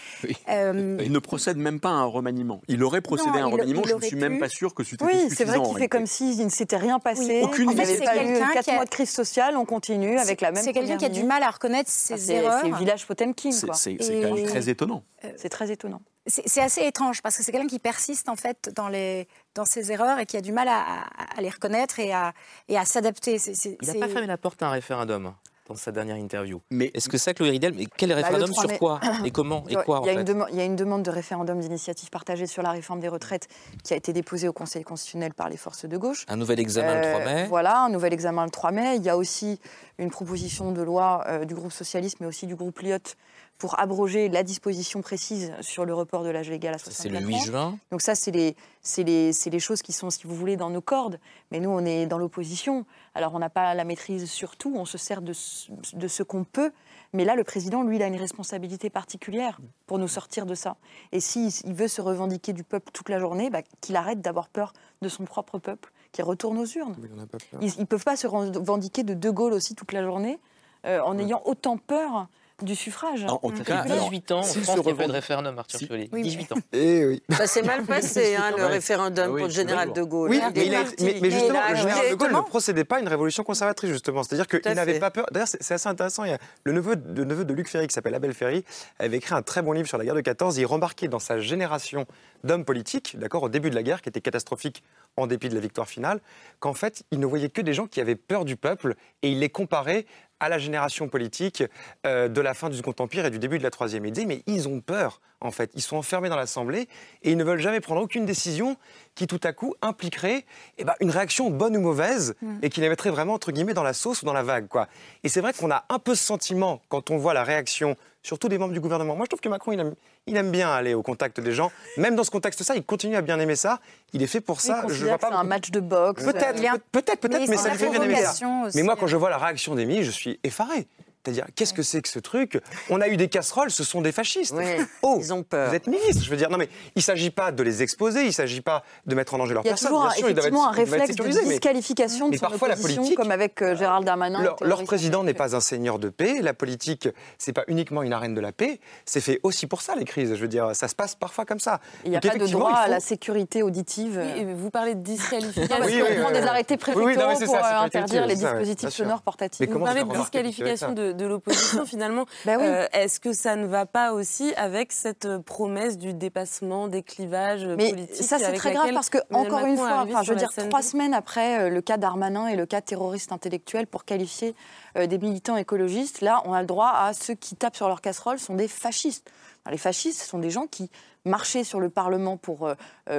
Euh, Il ne procède même pas à un remaniement. Il aurait procédé Non, à un remaniement, je ne suis même pu. pas sûr que c'était Oui, suffisant. c'est vrai qu'il fait comme s'il ne s'était rien passé. Oui, aucune Il n'y avait C'est pas eu quelqu'un qui 4 a- mois de crise sociale, on continue avec la même c'est quelqu'un qui a du mal à reconnaître ses C'est- erreurs. C'est village Potemkin, C'est quoi. c'est- quand même très étonnant. C'est très étonnant. C'est assez étrange parce que c'est quelqu'un qui persiste en fait dans, les, dans ses erreurs et qui a du mal à, à- à les reconnaître et à, et à s'adapter. Il n'a pas fermé la porte à un référendum dans sa dernière interview. Mais Est-ce que ça, Chloé Ridel, mais quel Bah, référendum 3 sur mai- quoi Et comment Et quoi en il, y a fait une dema- il y a une demande de référendum d'initiative partagée sur la réforme des retraites qui a été déposée au Conseil constitutionnel par les forces de gauche. Un nouvel examen le 3 Euh, mai. Voilà, un nouvel examen le 3 mai. Il y a aussi une proposition de loi euh, du groupe socialiste, mais aussi du groupe Lyotte, pour abroger la disposition précise sur le report de l'âge légal à C'est 64 le ans. 8 juin. Donc ça, c'est les, c'est les, c'est les choses qui sont, si vous voulez, dans nos cordes. Mais nous, on est dans l'opposition. Alors, on n'a pas la maîtrise sur tout. On se sert de, ce- de ce qu'on peut. Mais là, le président, lui, il a une responsabilité particulière pour nous sortir de ça. Et s'il il veut se revendiquer du peuple toute la journée, bah, qu'il arrête d'avoir peur de son propre peuple, qu'il retourne aux urnes. Il en a pas peur. Ils ne peuvent pas se revendiquer de De Gaulle aussi toute la journée euh, en ayant autant peur du suffrage. En- en tout cas, 18 ans, en France, il n'y a pas de référendum, Arthur Si. Fioli. Oui, mais- 18 ans. Eh oui. Ça s'est mal passé, hein, le Ouais. référendum Ah oui, pour le général de Gaulle. Oui, Il mais, est il a- parti. mais- mais justement, le général de Gaulle ne procédait pas à une révolution conservatrice, justement. C'est-à-dire qu'il n'avait pas peur. D'ailleurs, c'est assez intéressant. Il y a le neveu, de, neveu de Luc Ferry, qui s'appelle Abel Ferry, avait écrit un très bon livre sur la guerre de 14. Il remarquait dans sa génération d'hommes politiques, d'accord, au début de la guerre, qui était catastrophique en dépit de la victoire finale, qu'en fait, il ne voyait que des gens qui avaient peur du peuple et il les comparait à la génération politique euh, de la fin du Second Empire et du début de la Troisième. Disait, mais ils ont peur, en fait. Ils sont enfermés dans l'Assemblée et ils ne veulent jamais prendre aucune décision qui, tout à coup, impliquerait eh ben, une réaction bonne ou mauvaise et qui les mettrait vraiment, entre guillemets, dans la sauce ou dans la vague. Quoi. Et c'est vrai qu'on a un peu ce sentiment quand on voit la réaction, surtout des membres du gouvernement. Moi, je trouve que Macron, il aime, il aime bien aller au contact des gens. Même dans ce contexte-là, il continue à bien aimer ça. Il est fait pour Il ça. considère je vois pas un match de boxe. Peut-être, Il peut-être, peut-être, Mais ça me fait bien aimer ça. provocation aussi. Mais moi, quand je vois la réaction d'Émilie, je suis effaré. C'est-à-dire, qu'est-ce que c'est que ce truc? On a eu des casseroles, ce sont des fascistes. oh, ils ont peur. Vous êtes ministre, je veux dire. Non, mais il ne s'agit pas de les exposer, il ne s'agit pas de mettre en danger leur Il y a personne. toujours Bien sûr, être- effectivement un réflexe de sécurisés, mais- disqualification de mais son parfois, la politique- comme avec euh, Gérald Darmanin. leur, président n'est pas un seigneur de paix. La politique, c'est pas uniquement une arène de la paix. C'est fait aussi pour ça, les crises. Je veux dire, ça se passe parfois comme ça. Il n'y a Donc, pas de droit à la sécurité auditive. Oui, et vous parlez de disqualification. parce Oui, qu'on oui, prend oui, des arrêtés Oui, oui, non, préfectoraux pour ça, euh, interdire les dispositifs sonores portatifs. Vous parlez de disqualification de, de l'opposition finalement. Bah oui. Euh, Est-ce que ça ne va pas aussi avec cette euh, promesse du dépassement des clivages Mais politiques ça, c'est très grave parce que, encore une Macron fois, enfin, je veux dire, trois semaines après euh, le cas Darmanin et le cas terroriste intellectuel pour qualifier des militants écologistes, là, on a le droit à ceux qui tapent sur leur casserole sont des fascistes. Alors, les fascistes, ce sont des gens qui marchaient sur le Parlement pour euh,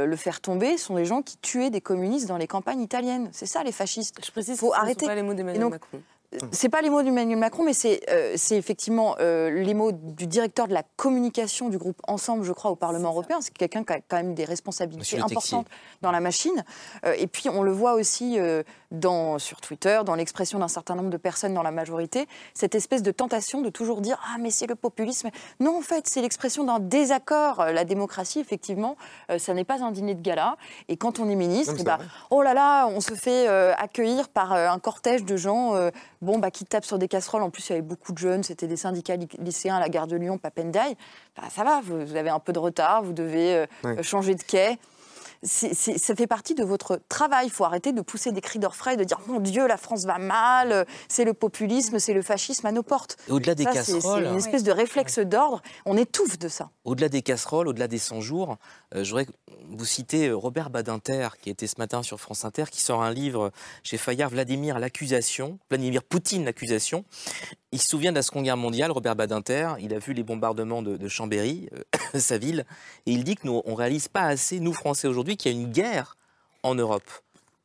le faire tomber, sont des gens qui tuaient des communistes dans les campagnes italiennes. C'est ça, les fascistes. Je précise faut que ce arrêter. sont pas les mots d'Emmanuel Macron. C'est pas les mots d'Emmanuel Macron, mais c'est euh, effectivement euh, les mots du directeur de la communication du groupe Ensemble, je crois, au Parlement européen. C'est quelqu'un qui a quand même des responsabilités importantes dans la machine. Euh, et puis, on le voit aussi euh, dans, sur Twitter, dans l'expression d'un certain nombre de personnes dans la majorité, cette espèce de tentation de toujours dire Ah, mais c'est le populisme. Non, en fait, c'est l'expression d'un désaccord. Euh, La démocratie, effectivement, euh, ça n'est pas un dîner de gala. Et quand on est ministre, Non, eh ben, oh là là, on se fait euh, accueillir par euh, un cortège de gens euh, bon, bah, qui tapent sur des casseroles. En plus, il y avait beaucoup de jeunes, c'était des syndicats ly- lycéens à la gare de Lyon, Papendaï. Bah, ça va, vous, vous avez un peu de retard, vous devez changer de quai. C'est- c'est- ça fait partie de votre travail. Il faut arrêter de pousser des cris d'orfraie et de dire Mon Dieu, la France va mal, euh, c'est le populisme, c'est le fascisme à nos portes. Et au-delà des Ça, c'est- casseroles- C'est une espèce de réflexe d'ordre. On étouffe de ça. Au-delà des casseroles, au-delà des 100 jours, euh, je voudrais vous citer euh, Robert Badinter, qui était ce matin sur France Inter, qui sort un livre chez Fayard, Vladimir l'accusation, Vladimir Poutine l'accusation. Il se souvient de la Seconde Guerre mondiale, Robert Badinter, il a vu les bombardements de, de Chambéry, euh, sa ville, et il dit que nous, on réalise pas assez, nous Français aujourd'hui, qu'il y a une guerre en Europe.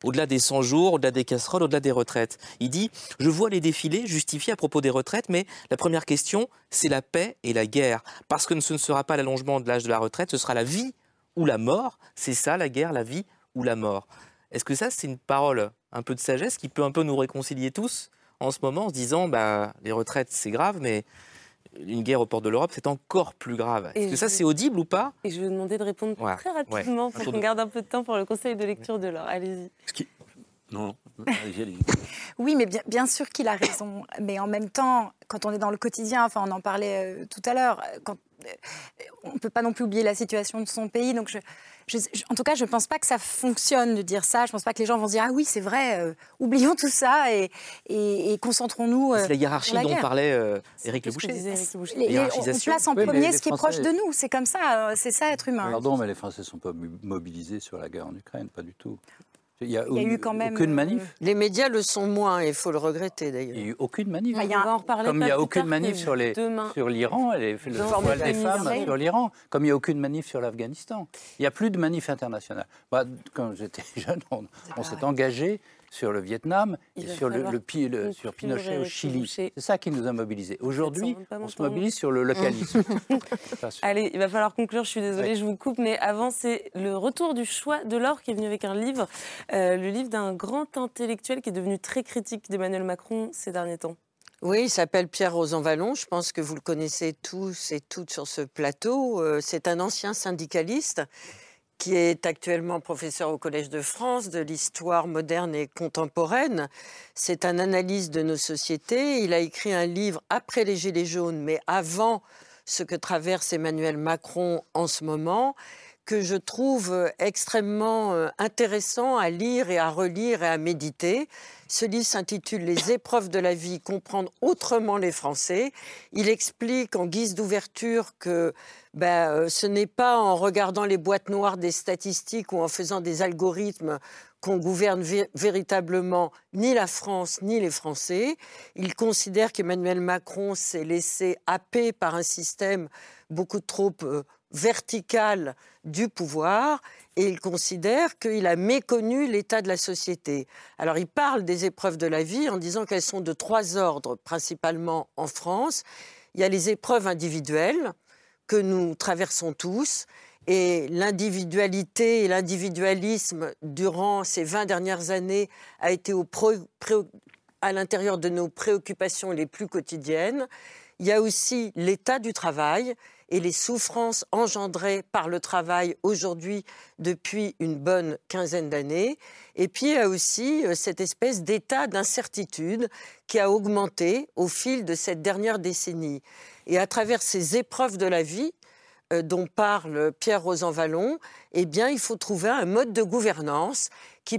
Au-delà des 100 jours, au-delà des casseroles, au-delà des retraites. Il dit Je vois les défilés justifiés à propos des retraites, mais la première question, c'est la paix et la guerre. Parce que ce ne sera pas l'allongement de l'âge de la retraite, ce sera la vie ou la mort. C'est ça, la guerre, la vie ou la mort. Est-ce que ça, c'est une parole un peu de sagesse qui peut un peu nous réconcilier tous en ce moment en se disant bah, Les retraites, c'est grave, mais une guerre aux portes de l'Europe, c'est encore plus grave. Est-ce que ça, c'est audible ou pas Et je vais vous demander de répondre Ouais, très ouais. rapidement Un pour qu'on de- garde un peu de temps pour le conseil de lecture de l'or. Allez-y. Non. Oui, mais bien, bien sûr qu'il a raison. Mais en même temps, quand on est dans le quotidien, enfin, on en parlait euh, tout à l'heure, euh, quand, euh, on ne peut pas non plus oublier la situation de son pays. Donc, je, je- je- en tout cas, je ne pense pas que ça fonctionne de dire ça. Je ne pense pas que les gens vont se dire Ah oui, c'est vrai, euh, oublions tout ça et, et- et concentrons-nous. euh, C'est la hiérarchie sur la dont parlait euh, Éric Le ce que Boucher. disait Éric Le Boucher. Les- les- on place en Oui, premier ce qui est proche de nous. C'est comme ça, euh, c'est ça être humain. Pardon, mais les Français ne sont pas mo- mobilisés sur la guerre en Ukraine, pas du tout. Il y a, Il y a eu quand même, aucune euh, manif. Les médias le sont moins, il faut le regretter d'ailleurs. Il n'y a eu aucune manif. Enfin, il y a On va en reparler Comme il n'y a aucune manif sur les demain. sur l'Iran, et les- le voile des femmes sur l'Iran, comme il n'y a aucune manif sur l'Afghanistan. Il n'y a plus de manif internationale. Moi, quand j'étais jeune, on, on s'est engagé sur le Vietnam Il et sur, le, falloir le pi- le- conclure, sur Pinochet au Chili. C'est ça qui nous a mobilisés. Aujourd'hui, on se mobilise sur le localisme. Allez, il va falloir conclure, je suis désolée, Ouais. je vous coupe, mais avant, c'est le retour du choix de l'or qui est venu avec un livre, euh, le livre d'un grand intellectuel qui est devenu très critique d'Emmanuel Macron ces derniers temps. Oui, il s'appelle Pierre Rosanvallon. Je pense que vous le connaissez tous et toutes sur ce plateau. Euh, C'est un ancien syndicaliste qui est actuellement professeur au Collège de France de l'histoire moderne et contemporaine. C'est un analyste de nos sociétés. Il a écrit un livre après les Gilets jaunes, mais avant ce que traverse Emmanuel Macron en ce moment que je trouve extrêmement euh, intéressant à lire et à relire et à méditer. Ce livre s'intitule Les épreuves de la vie, comprendre autrement les Français. Il explique en guise d'ouverture que ben, euh, ce n'est pas en regardant les boîtes noires des statistiques ou en faisant des algorithmes qu'on gouverne véritablement ni la France ni les Français. Il considère qu'Emmanuel Macron s'est laissé happer par un système beaucoup trop euh, vertical du pouvoir et il considère qu'il a méconnu l'état de la société. Alors il parle des épreuves de la vie en disant qu'elles sont de trois ordres, principalement en France. Il y a les épreuves individuelles que nous traversons tous et l'individualité et l'individualisme durant ces 20 dernières années a été au à l'intérieur de nos préoccupations les plus quotidiennes. Il y a aussi l'état du travail et les souffrances engendrées par le travail aujourd'hui depuis une bonne quinzaine d'années. Et puis il y a aussi euh, cette espèce d'état d'incertitude qui a augmenté au fil de cette dernière décennie. Et à travers ces épreuves de la vie, euh, dont parle Pierre Rosanvallon, eh bien, il faut trouver un mode de gouvernance qui,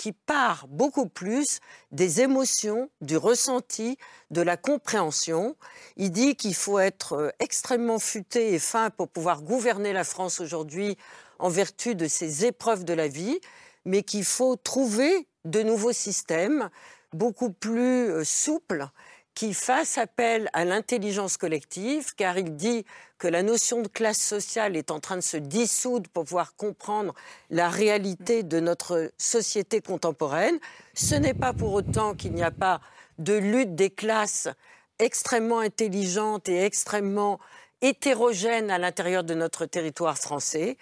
qui part beaucoup plus des émotions, du ressenti, de la compréhension. Il dit qu'il faut être euh, extrêmement futé et fin pour pouvoir gouverner la France aujourd'hui en vertu de ces épreuves de la vie, mais qu'il faut trouver de nouveaux systèmes beaucoup plus euh, souples qui fasse appel à l'intelligence collective, car il dit que la notion de classe sociale est en train de se dissoudre pour pouvoir comprendre la réalité de notre société contemporaine. Ce n'est pas pour autant qu'il n'y a pas de lutte des classes extrêmement intelligente et extrêmement hétérogène à l'intérieur de notre territoire français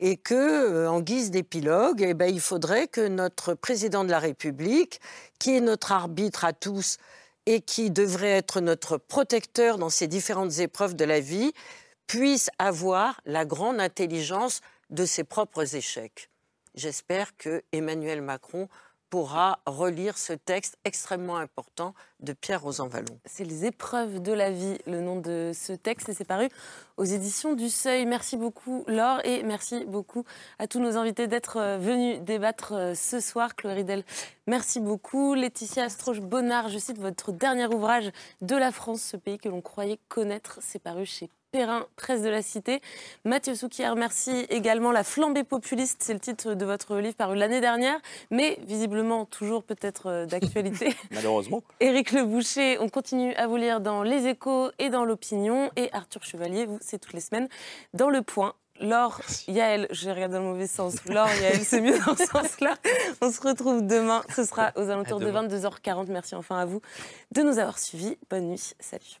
et que, euh, en guise d'épilogue, eh ben, il faudrait que notre président de la République, qui est notre arbitre à tous et qui devrait être notre protecteur dans ces différentes épreuves de la vie, puisse avoir la grande intelligence de ses propres échecs. J'espère que Emmanuel Macron pourra relire ce texte extrêmement important de Pierre Rosanvallon. C'est les épreuves de la vie, le nom de ce texte, et c'est paru aux éditions du Seuil. Merci beaucoup Laure et merci beaucoup à tous nos invités d'être euh, venus débattre euh, ce soir. Chloé Ridel, merci beaucoup. Laetitia Astroche-Bonnard, je cite votre dernier ouvrage de la France, ce pays que l'on croyait connaître, c'est paru chez Perrin, presse de la Cité. Mathieu Souquier remercie également La flambée populiste, c'est le titre de votre livre paru l'année dernière, mais visiblement toujours peut-être euh, d'actualité. Malheureusement. Éric Le Boucher, on continue à vous lire dans Les Échos et dans L'Opinion. Et Arthur Chevalier, vous, c'est toutes les semaines dans Le Point. Laure, Yael, je regarde dans le mauvais sens. Laure, Yael, c'est mieux dans ce sens-là. On se retrouve demain. Ce sera aux alentours de 22h40. Merci enfin à vous de nous avoir suivis. Bonne nuit. Salut.